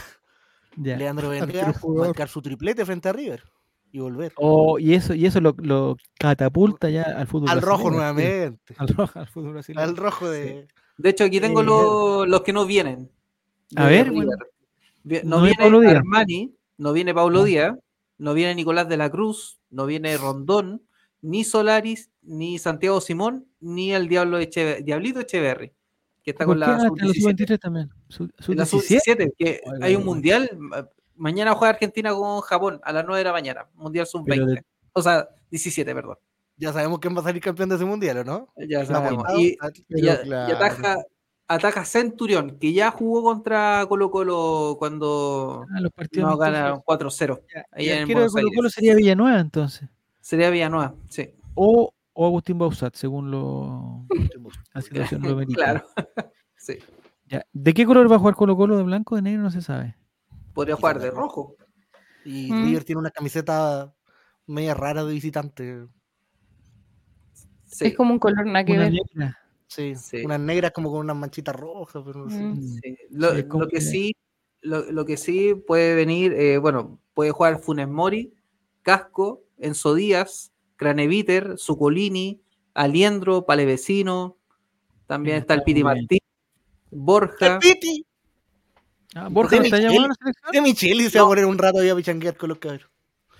Ya. Leandro Venegas marcar su triplete frente a River y volver. Oh, y eso, y eso lo, lo catapulta ya al fútbol. al rojo brasileño, nuevamente. Al rojo, al fútbol brasileño. Al rojo de. De hecho, aquí tengo Eh, los, los que no vienen. A ver, bueno. No, viene Díaz. Armani, no viene Paulo No. Díaz, no viene Nicolás de la Cruz, no viene Rondón, ni Solaris, ni Santiago Simón, ni el Diablo Echeve- Diablito Echeverry, que está ¿Por con la Ah, está en la sub-17. sub-23 también. Su- En la Sub-17. sub-17, que hay un mundial. ma- Mañana juega Argentina con Japón a las 9 de la mañana. Mundial Pero sub-20. de- O sea, 17, perdón. Ya sabemos quién va a salir campeón de ese mundial, ¿o no? Ya sabemos. Y, Pero y a- y claro. Ataca, Centurión, que ya jugó contra Colo Colo cuando Ah, los partidos no amistosos. ganaron 4-0. Ya, ahí el arquero de Colo Colo sería Villanueva entonces. Sería Villanueva, sí. O, o Agustín Bausat, según lo, la situación lo. Claro. sí. Ya, ¿De qué color va a jugar Colo Colo? ¿De blanco o de negro? No se sabe. Podría jugar de rojo. Y Mm. River tiene una camiseta media rara de visitante. Sí. Es como un color nada que Una ver. negra. Sí, Sí. unas negras como con unas manchitas rojas. Pero no sé. Mm. Sí. Lo, que sí, lo, lo que sí puede venir, eh, bueno, puede jugar Funes Mori, Casco, Enzo Díaz, Craneviter, Zucolini, Aliendro, Palevecino, también Sí, está el Piti. Martín, Borja, ¡El Piti! Ah, Borja De no está. De Micheli se va a poner un rato ahí a pichanguear con los cabros.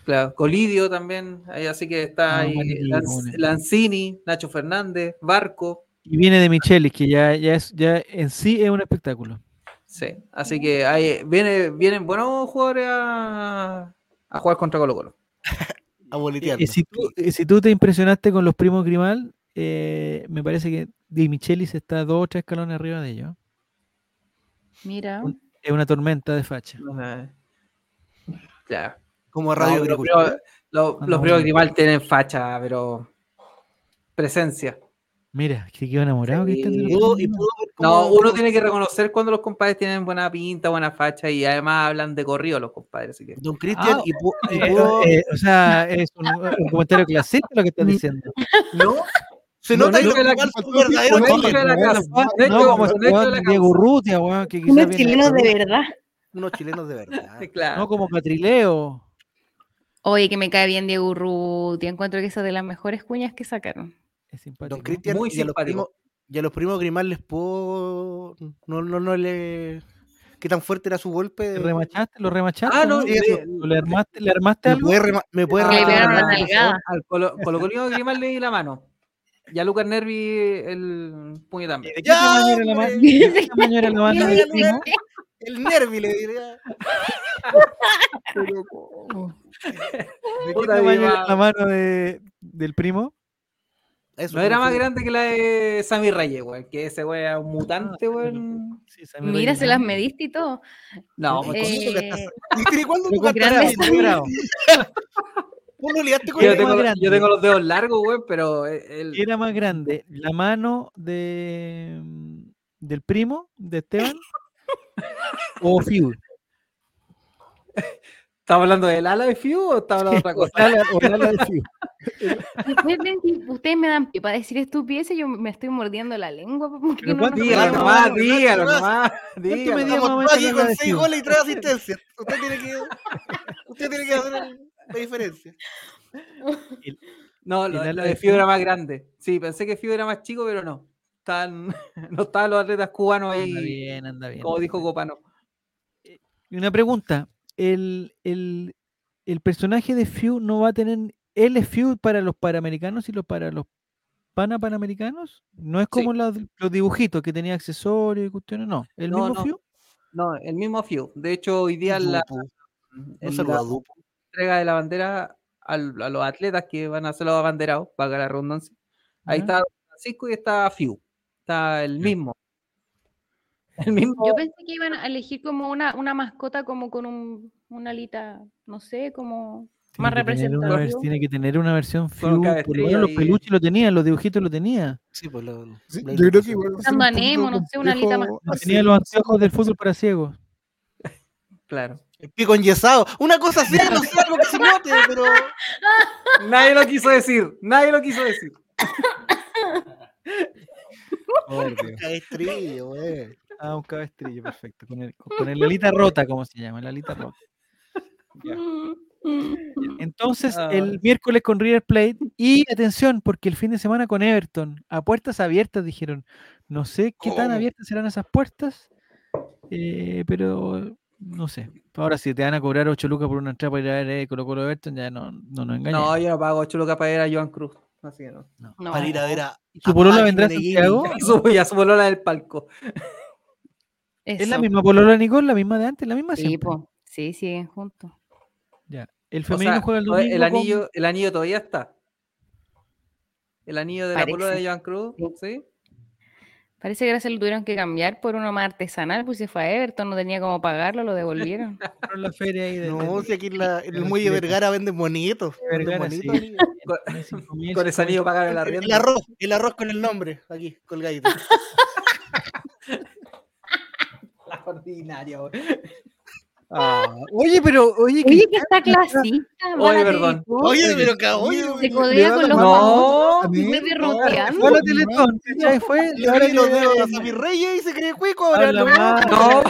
claro, Colidio también, ahí, así que está Ah, ahí Lanz-. Lanzini, Nacho Fernández, Barco, Y viene de Michelis, que ya, ya, es, ya en sí es un espectáculo. sí, así que ahí viene, vienen buenos jugadores a, a jugar contra Colo Colo. A boleteando. Y si, tú, y si tú te impresionaste con los primos Grimal, eh, me parece que Di Michelis está dos o tres escalones arriba de ellos. Mira. Es una tormenta de facha. Claro. Como Radio Ah, los no, primos bueno. Grimal tienen facha, pero presencia. Mira, que quedó enamorado que Sí. están de los Y pudo- No, uno tiene que reconocer cuando los compadres tienen buena pinta, buena facha y además hablan de corrido los compadres. Así que Don Cristian Ah, y, pu- y Eh, pudo- eh, o sea, es un, un comentario clasista lo que estás diciendo. no, se no, nota no, que la- verdadero no, que la la Diego. Urrutia, weón, que Unos chilenos de verdad. Unos chilenos de verdad. Claro. No como Catrileo. Oye, que me cae bien Diego Urrutia. Encuentro que esa es de las mejores cuñas que sacaron. Es simpático. Don Cristian Muy y a los simpático. primos y a los primos Grimal les puedo no no no le qué tan fuerte era su golpe ¿Te remachaste? ¿Lo remachaste? Ah, no, ¿O ¿Le armaste, ¿Le armaste me algo? puede rema- me puede Ah, le nalgada. al Colo, Colo Colino Grimal le di la mano. Y a Lucas Nervi el puño también. ¿De qué ¡Ya, tamaño era la mano? ¿De qué tamaño era la mano el nervi le diría Pero, ¿cómo? ¿De qué tamaño era la mano de, del primo? Eso, No era más fue- grande que la de Sammy Reyes, güey. Que ese güey era un mutante, Ah, güey. Sí, Sammy Mira, Reyes, se las mediste y todo. No, Eh, pues, con eso que Eh, estás- ¿Y cuándo tú con yo, tengo, más los- grande. yo tengo los dedos largos, güey, pero él. ¿Qué era más grande? ¿La mano de del primo de Esteban? ¿O Fiu? ¿Estamos hablando del ala de Fiu o estamos hablando de otra ¿O cosa? la ala- ala de Fiu? Ustedes me dan pie para decir estupideces, yo me estoy mordiendo la lengua. porque no ¿cuánto nos Dígalo nomás, dígalo nomás. ¿Cuánto dígalo. medía Estamos aquí con de seis Fiu? goles y tres asistencias. Usted tiene que usted tiene que hacer la diferencia. No, El lo, de Fiu era más grande. Sí, pensé que Fiu era más chico, pero no. Estaban, no estaban los atletas cubanos ahí, Anda bien, anda bien. como dijo Copano. Y una pregunta. El, el, el personaje de Few no va a tener. Él es Few para los panamericanos y los para los pana panamericanos. No es como la- los dibujitos que tenía accesorios y cuestiones, no. El No, mismo no. Few. No, el mismo Few. De hecho, hoy día la. No entrega de la bandera al- a, los atletas que van a ser los abanderados, para la redundancia. Ahí está Francisco y está Few. Está el mismo. El mismo. Yo pensé que iban a elegir como una, una mascota como con un, una alita, no sé, como Tiene más representativo. tiene que tener una versión Por lo menos los peluches lo tenían, los dibujitos lo tenía. Sí, pues lo- Sí, lo yo creo que igual un no sé, una alita más Tenía los anteojos del fútbol para ciegos. Claro. El pico enyesado. Una cosa así, no sé, algo que se note, pero. Nadie lo quiso decir. Nadie lo quiso decir. Güey. Ah, un cabestrillo, perfecto. Con, el, con el alita rota, como se llama, la alita rota. Ya. Entonces, Ah. el miércoles con River Plate y atención, porque el fin de semana con Everton, a puertas abiertas dijeron. No sé qué tan abiertas serán esas puertas, eh, pero no sé. Ahora, si te van a cobrar 8 lucas por una entrada para ir a ver eh, Colo Colo Everton, ya no, no nos engañes. No, yo no pago 8 lucas para ir a Joan Cruz. Así que no. No. Para ir a ver a. ¿Y ¿Tu a polola vendrá a. Santiago? Ya subo, ya subo la del palco. ¿Es la misma polola, Nicole? ¿La misma de antes? ¿La misma Sí, sí, siguen juntos. Ya. El O femenino sea, juega el domingo. el, con- anillo, el anillo todavía está. El anillo de la polola de Joan Cruz, Sí. Parece que ahora se lo tuvieron que cambiar por uno más artesanal, pues se fue a Everton, no tenía cómo pagarlo, lo devolvieron. la feria ahí de, No, si aquí en, la, en el de muelle. Vergara venden bonitos. de Venden bonitos, sí. Con, tiene 5.000, con ese anillo 5.000. pagar el El, arriendo. arroz, el arroz con el nombre, aquí, colgadito. Ordinaria. Ah, Oye, pero, oye, Oye, que está clasista. Oye, perdón. Oye, pero Se oye, Se codea con los No. medio roteando. fue la Teletón, ¿cachai? Fue, Le abre los dedos a Sammy Reyes y se cree cuico ahora. no. No.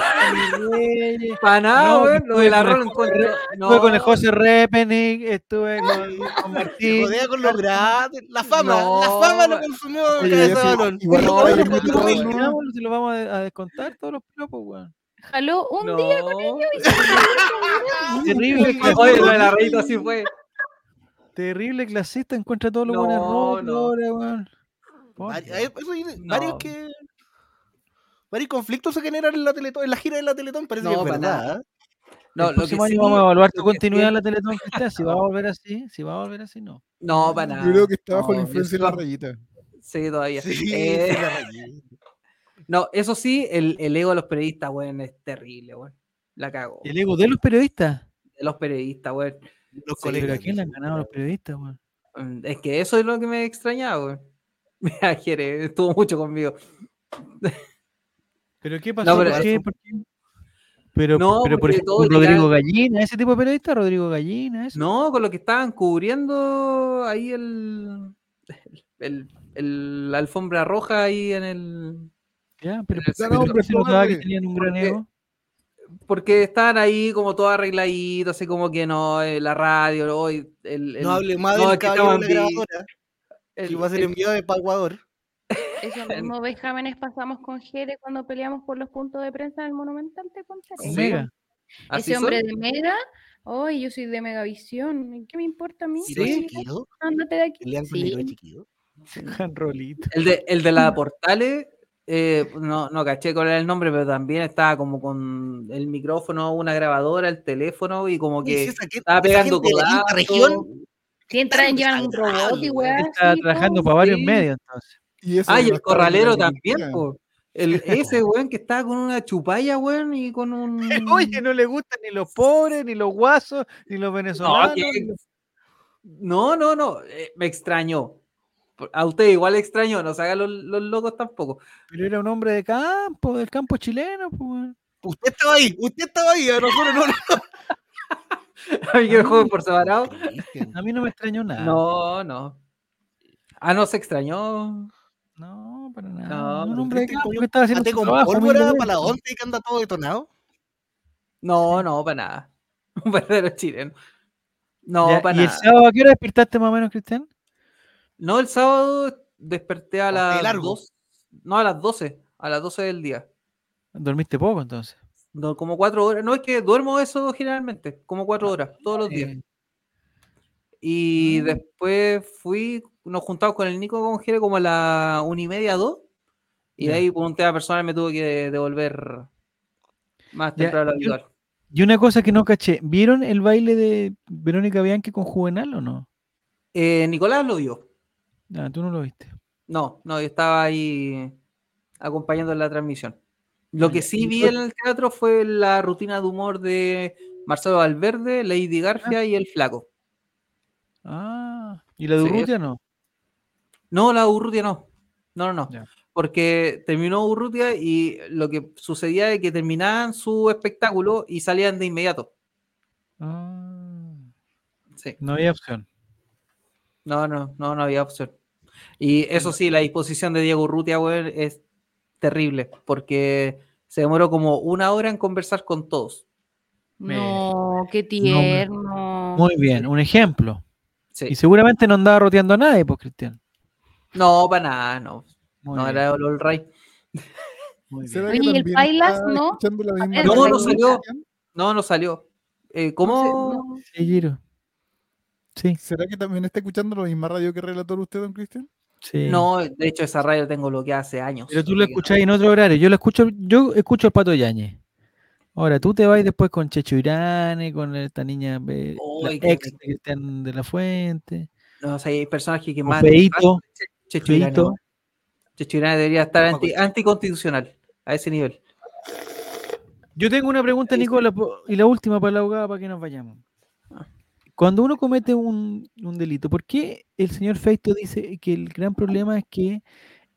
Para nada, No, güey. estuve Lo del arroz encuentro. Estuve con el. José Repenick, estuve con, con Se Martín. jodea con los grandes. La fama, No, la fama lo consumió Oye, cabeza de balón. igual No, lo vamos a, a descontar todos los piropos, weón. Jaló un No. día con ellos y se Terrible, Oye, lo del arreito así fue. terrible clasista, encuentra todos los No, buenos no. ahora, weón. Hay- hay. Varios que. Varios conflictos se generan en la Teletón, en la gira de la Teletón, parece No, que es para verdad. nada. ¿eh? No, el lo que sí- vamos a evaluar tu continuidad en la Teletón que está. Si va a volver así, si va a volver así, no. No, para nada. Yo creo que está bajo la influencia de la rayita. Sí, todavía. Sí, Eh, la. No, eso sí, el, el ego de los periodistas, güey, es terrible, güey. La cago. El ego de los periodistas. De los periodistas, güey. Los Sí, Pero colegas. ¿a quién le han ganado los periodistas, weón? Mm, Es que eso es lo que me extrañaba, güey. Mira, Jere, estuvo mucho conmigo. ¿Pero qué pasó? pero ¿Por qué? ¿Por qué? Pero, No, pero por ejemplo, Rodrigo Gallina, ese tipo de periodista, Rodrigo Gallina, eso. No, con lo que estaban cubriendo ahí el, el, el- la alfombra roja ahí en el. Ya, pero, Ya, pero no, ¿por qué hombre, se notaba que póngale. tenían un gran Porque- ego. Porque estaban ahí como todo arregladito, así como que no, eh, la radio, hoy el, el- No hable más no, del aquí caballero de la grabadora, el- que va a ser enviado de Ecuador. Esos mismos vejámenes pasamos con Jere cuando peleamos por los puntos de prensa en el Monumental. Con Mega. así Ese hombre son. de Mega, hoy yo soy de Megavisión, ¿qué me importa a mí? ¿Y no Sí. chiquillo? Ándate de aquí. El de, el de la Portales, eh, no, no caché cuál era el nombre, pero también estaba como con el micrófono, una grabadora, el teléfono y como que si esa gente- estaba esa pegando codazos. región, Si entran, llevan un robot y weá. Está sí, trabajando para varios sí. medios, entonces. Y eso Ah, y el estaba corralero también. El, ese weón que estaba con una chupalla, weón, y con un. Oye, no le gustan ni los pobres, ni los guasos, ni los venezolanos. que- No, no, no, eh, me extrañó. A usted igual extrañó, no se hagan los, los locos tampoco. Pero era un hombre de campo, del campo chileno, pues. Usted estaba ahí, usted estaba ahí, a nosotros no. A mí que me por separado. A mí no me extrañó nada. No, no. Ah, no se extrañó. No, para nada. No, un pero hombre de campo que estaba haciendo con trabajo. pólvora para la once y que anda todo detonado. No, no, para nada. Un verdadero chileno. No, Ya, para ¿Y el nada. sábado a qué hora despertaste más o menos, Cristian? No, el sábado desperté a las largo. 2. No, a las 12. A las 12 del día. Dormiste poco entonces. No, como cuatro horas. No, es que duermo eso generalmente. Como cuatro horas, todos los días. Eh, y Ah. después fui, nos juntamos con el Nico con Jere como a la una y media, dos, y de ahí por un tema personal me tuve que devolver más temprano a lo yo- habitual. Y una cosa que no caché, ¿vieron el baile de Verónica Bianchi con Juvenal o no? Eh, Nicolás lo vio. Ah, tú no lo viste. No, no, yo estaba ahí acompañando la transmisión. Lo Ah, que sí vi fue- en el teatro fue la rutina de humor de Marcelo Valverde, Lady Garfia y El Flaco. Ah, ¿y la de Sí, Urrutia no? No, la Urrutia no. No, no, no. Ya. Porque terminó Urrutia y lo que sucedía es que terminaban su espectáculo y salían de inmediato. Ah, Sí. no había opción. No, no, no, no había opción. Y eso sí, la disposición de Diego Urrutia, weón, es terrible, porque se demoró como una hora en conversar con todos. No, qué tierno. Muy bien, un ejemplo. Sí. Y seguramente no andaba roteando a nadie, pues, Cristian. No, para nada, no. Muy no bien, era el All Right. muy bien. ¿Será Oye, que ¿y el está no? No, no salió. Cristian? No, no salió. Eh, No ¿Cómo? sé, no. Sí, Giro. Sí, ¿Será que también está escuchando la misma radio que relator usted, don Cristian? sí. No, de hecho, esa radio tengo lo que hace años. Pero tú que no. escuchás en otro horario. Yo lo escucho, yo escucho al Pato Yañez. Ahora, tú te vas después con Checho Irane, con esta niña, eh, la ex de Cristian de la Fuente, No, o sea, hay personajes que más. Feito, Checho Irane, Feito. weón. Checho Irane debería estar anti- anticonstitucional a ese nivel. Yo tengo una pregunta, Nicola, y la última para la abogada para que nos vayamos. Cuando uno comete un, delito, ¿por qué el señor Feito dice que el gran problema es que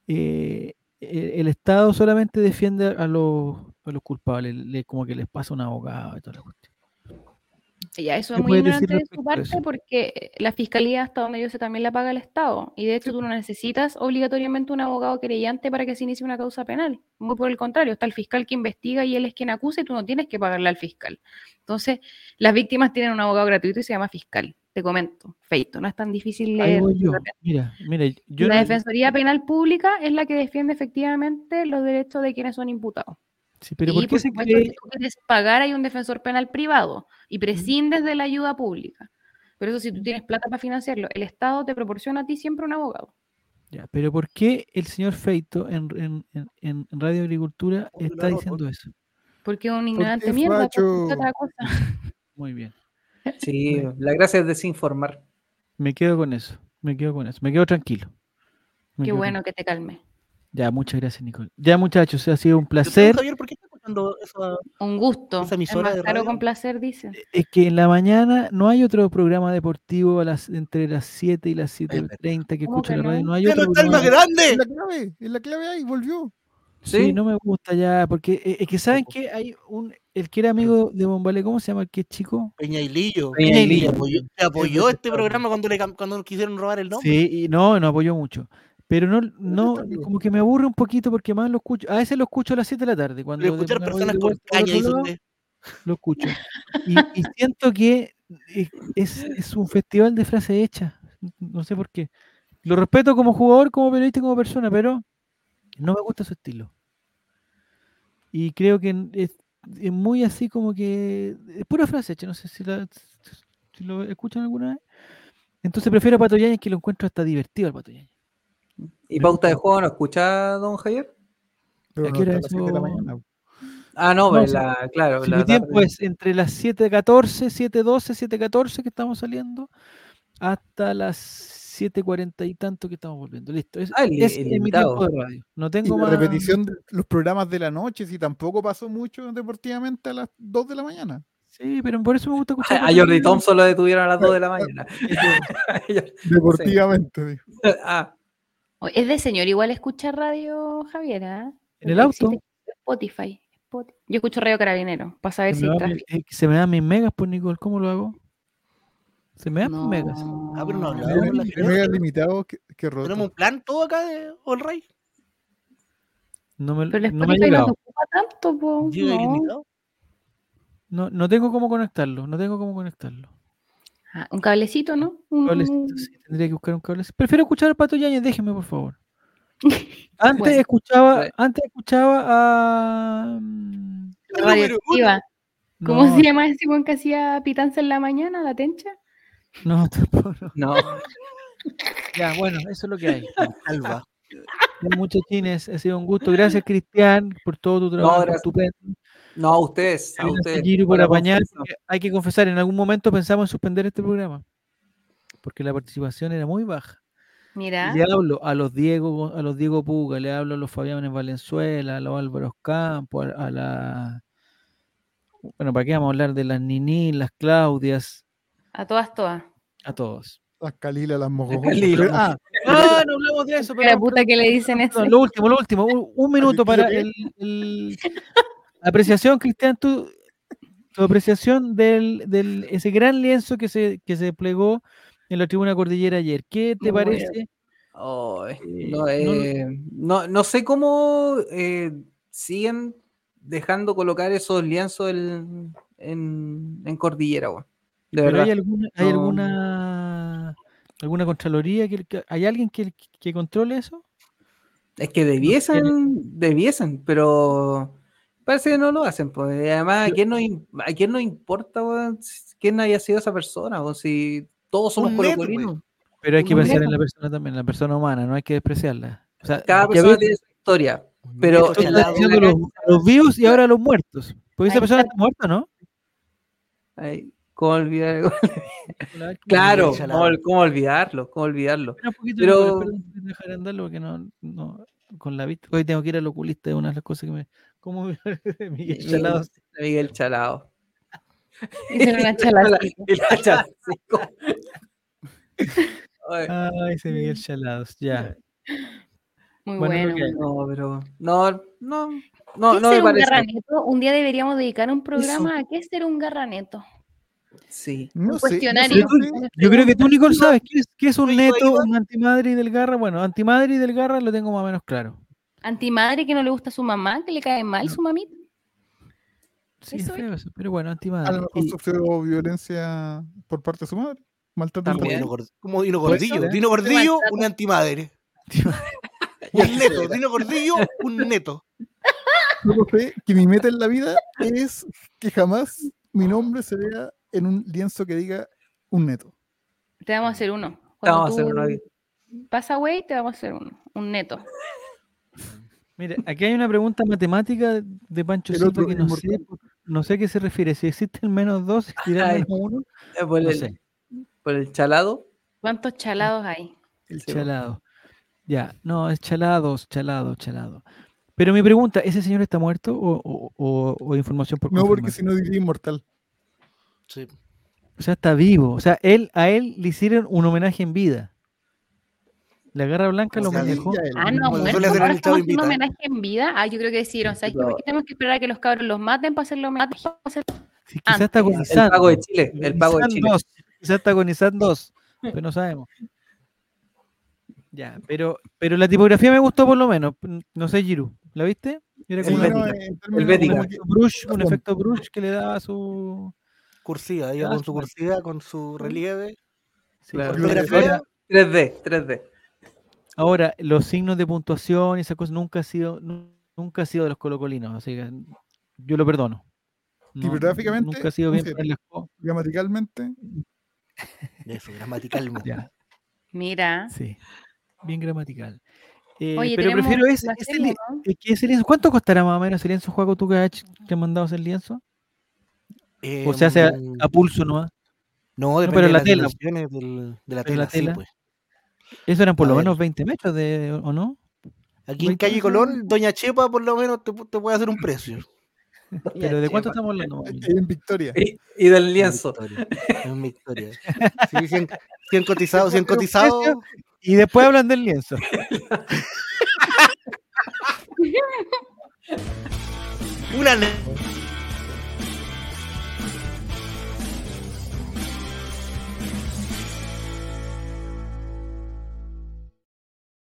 eh, e- el Estado solamente defiende a los, culpables, le- como que les pasa un abogado y toda la cuestión? Ya, eso ¿Qué es muy ignorante de su parte porque la fiscalía, hasta donde yo sé, también la paga el Estado. Y de hecho, tú no necesitas obligatoriamente un abogado querellante para que se inicie una causa penal. Muy por el contrario, está el fiscal que investiga y él es quien acusa y tú no tienes que pagarle al fiscal. Entonces, las víctimas tienen un abogado gratuito y se llama fiscal. Te comento, feito, no es tan difícil leer. Mira, mira, yo la no- Defensoría Penal Pública es la que defiende efectivamente los derechos de quienes son imputados. Sí, pero y ¿por qué por se supuesto, cree? si tú quieres pagar, hay un defensor penal privado y prescindes de la ayuda pública. Pero eso, si tú tienes plata para financiarlo, el Estado te proporciona a ti siempre un abogado. Ya, pero ¿por qué el señor Feito en, en- en- en Radio Agricultura está diciendo eso? Porque es un ignorante qué, mierda. otra cosa? Muy bien. Sí, la gracia es desinformar. Me quedo con eso. Me quedo con eso. Me quedo tranquilo. Me Qué quedo bueno que te calme. Ya, muchas gracias, Nicole. Ya, muchachos, ha sido un placer. Javier, ¿por qué estás escuchando esa- Un gusto. Esa Es emisora más de caro radio. con placer, dice. Es que en la mañana no hay otro programa deportivo a las, entre las 7 y las verdad. 7.30 que ¿Cómo escucho que en la radio. no? No hay ¡Ya no otro está el más. Es grande! la clave, es la clave ahí, volvió. Sí, Sí. no me gusta ya, porque eh, es que saben que hay un, el que era amigo de Bombale, ¿cómo se llama el que es chico? Peñailillo. Peñailillo. Te apoyó, apoyó Es este programa cuando, le, cuando quisieron robar el nombre. Sí, y no, no apoyó mucho. Pero no, no, como que me aburre un poquito porque más lo escucho. A veces lo escucho a las 7 de la tarde. Cuando de- escuchar personas lado, usted. lo escucho. Y, y siento que eh, es, es un festival de frases hechas. No sé por qué. Lo respeto como jugador, como periodista, y como persona, pero no me gusta su estilo. Y creo que es, es muy así como que es pura frase hecha. No sé si, la, si lo escuchan alguna vez. Entonces prefiero a Pato Yáñez que lo encuentro hasta divertido al Pato Yáñez. ¿Y pauta de juego no escucha, don Javier? Pero ¿A qué hora de la eso? mañana. Ah, no, No, pero sí. la, claro. Si la mi tiempo es entre las 7.14, 7.12, 7.14 que estamos saliendo, hasta las 7.40 y tanto que estamos volviendo. Listo. Es, Ah, el- ese el es mi tiempo de radio. No Y tengo la más. repetición de los programas de la noche, si tampoco pasó mucho deportivamente a las 2 de la mañana. Sí, pero por eso me gusta escuchar. A Jordi. Thompson lo detuvieron a las 2 de la mañana. Deportivamente, dijo. ah, Es de señor, igual escucha radio, Javier, ¿ah? ¿En el auto? Spotify. Spot- Yo escucho Radio Carabinero, para saber Se si mi- eh, se me dan mis megas, pues Nicole, ¿cómo lo hago? Se me dan mis No. megas. Ah, pero no hablaba Mega- con la mega Javier. limitado que, que roto. Tenemos un plan todo acá de All Right. No me, Pero el no me ha no llegado. ocupa tanto, po. No. No, no tengo cómo conectarlo. No tengo cómo conectarlo. Ah, un cablecito, ¿no? Un- Cablecito, sí, tendría que buscar un cable. Prefiero escuchar al Pato Yáñez, déjeme, por favor. Antes Bueno. escuchaba, Bueno. antes escuchaba a. mm. ¿Cómo no, se llama ese buen que hacía pitanza en la mañana, la tencha? No, tampoco. no. No, Ya, bueno, eso es lo que hay. Alba. Muchachines, ha sido un gusto. Gracias, Cristian, por todo tu trabajo gracias. estupendo. No, a ustedes, a ustedes. Giro, por la apañar. Hay que confesar, en algún momento pensamos en suspender este programa. Porque la participación era muy baja. Mira, Le hablo a los Diego, a los Diego Puga, le hablo a los Fabianes Valenzuela, a los Álvaros Campos, a, a la bueno, ¿para qué vamos a hablar de las Nini, las Claudias, a todas, todas. a todos? Las Calilas, las. Calila. Pero- Ah, Ah, no hablamos de eso, Que la pero, puta que le dicen eso. lo último, lo último, un, un minuto para el- apreciación, Cristian, tu, tu apreciación del, del ese gran lienzo que se, que se desplegó en la tribuna cordillera ayer. ¿Qué te Muy parece? Eh, no, eh, no, no sé cómo eh, siguen dejando colocar esos lienzos en, en, en cordillera. De ¿Pero verdad. hay alguna, hay alguna alguna contraloría que, que- hay alguien que, que controle eso? Es que debiesen, debiesen, pero parece que no lo hacen. Pues. Además, ¿a quién no, im- a quién no importa weón, quién haya sido esa persona? O si todos somos colocolinos. Pero hay que pensar en la persona también, la persona humana, no hay que despreciarla. O sea, Cada persona tiene su historia. Pero en diciendo los, los vivos y ahora los muertos. Porque esa persona está. muerta, ¿no? Ay, ¿Cómo olvidar? Claro. ¿cómo, cómo olvidarlo? ¿Cómo olvidarlo? Espera un poquito, Pero- dejar andarlo porque no, no, con la vista. Hoy tengo que ir al oculista, es una de las cosas que me. ¿Cómo Miguel Miguel, Chalado? Miguel Chalado. La chalacico. Ay, ese Miguel Chalados, ya. Muy Bueno. No, pero no, no, no, ¿Qué es no me garraneto? Un día deberíamos dedicar un programa a qué es ser un garraneto. Sí. no Un sé, cuestionario. no sé. Yo creo que tú, Nicole, sabes qué es, qué es un neto, un antimadre del garra. Bueno, antimadre y del garra lo tengo más o menos claro. Antimadre que no le gusta a su mamá, que le cae mal su mamita. Sí, es Eso es. feo eso, pero bueno, A antimadre. lo mejor Y- sufrió violencia por parte de su madre. Maltrato Como. Dino, Gord- como Dino Puede Gordillo. ser, ¿eh? Dino Gordillo, un antimadre. un neto. Dino Gordillo, un neto. Solo sé que mi meta en la vida es que jamás mi nombre se vea en un lienzo que diga un neto. Te vamos a hacer uno. Te vamos a hacer uno aquí. Pasa, güey, te vamos a hacer uno. Un neto. Mire, aquí hay una pregunta matemática de Pancho otro que no sé, no sé a qué se refiere. Si existe el menos dos, el Ay. menos uno, Eh, Por, no el, sé. por el chalado. ¿Cuántos chalados hay? El Sí, chalado. Ya, no, es chalados, chalado, chalado. Pero mi pregunta, ¿ese señor está muerto o, o- o- o información por No, porque si no diría inmortal. Sí. O sea, está vivo. O sea, él, a él le hicieron un homenaje en vida. La Garra Blanca O lo sea, manejó. Ah, no, el haciendo Invita. homenaje en vida. Ah, yo creo que decidieron, ¿sabes qué? ¿Por qué tenemos que esperar a que los cabros los maten para hacerle homenaje? Para hacer- Sí, quizás está. El agonizando. pago de Chile. El pago de Chile. dos, Quizás está agonizando dos, pero no sabemos. Ya, pero, pero la tipografía me gustó por lo menos. No sé, Giru, ¿la viste? Era El como una- Bética. El Bética. un efecto brush, un efecto brush que le daba a su. Cursiva, iba Ah, con su cursiva, con su relieve. Sí, Claro. porque Ortografía. ahora, 3D, 3D. ahora, los signos de puntuación y esas cosas nunca ha sido, nu- nunca ha sido de los colocolinos, así que yo lo perdono. No, Tipográficamente, nunca ha sido bien gramaticalmente, Eso, gramaticalmente. Ya, Mira. sí. Bien gramatical. Eh, Oye, pero prefiero ese, ese li- ¿no? ese lienzo. ¿Cuánto costará más o menos ese lienzo, Juaco, tú que has, que has mandado hacer lienzo? ¿O se hace a, a pulso nomás? No, depende pero de la las tela. del- de la Pero la tela, sí, tela. pues. Eso eran por A lo ver. menos 20 metros, de, ¿o no? Aquí en 20 Calle. Colón, Doña Chepa por lo menos te, te puede hacer un precio. Pero ¿de cuánto chepa. estamos hablando? en Victoria. Y, y del lienzo. En Victoria. En Victoria. Sí, 100, 100 cotizados, 100 Pero cotizados. Y después hablan del lienzo. Una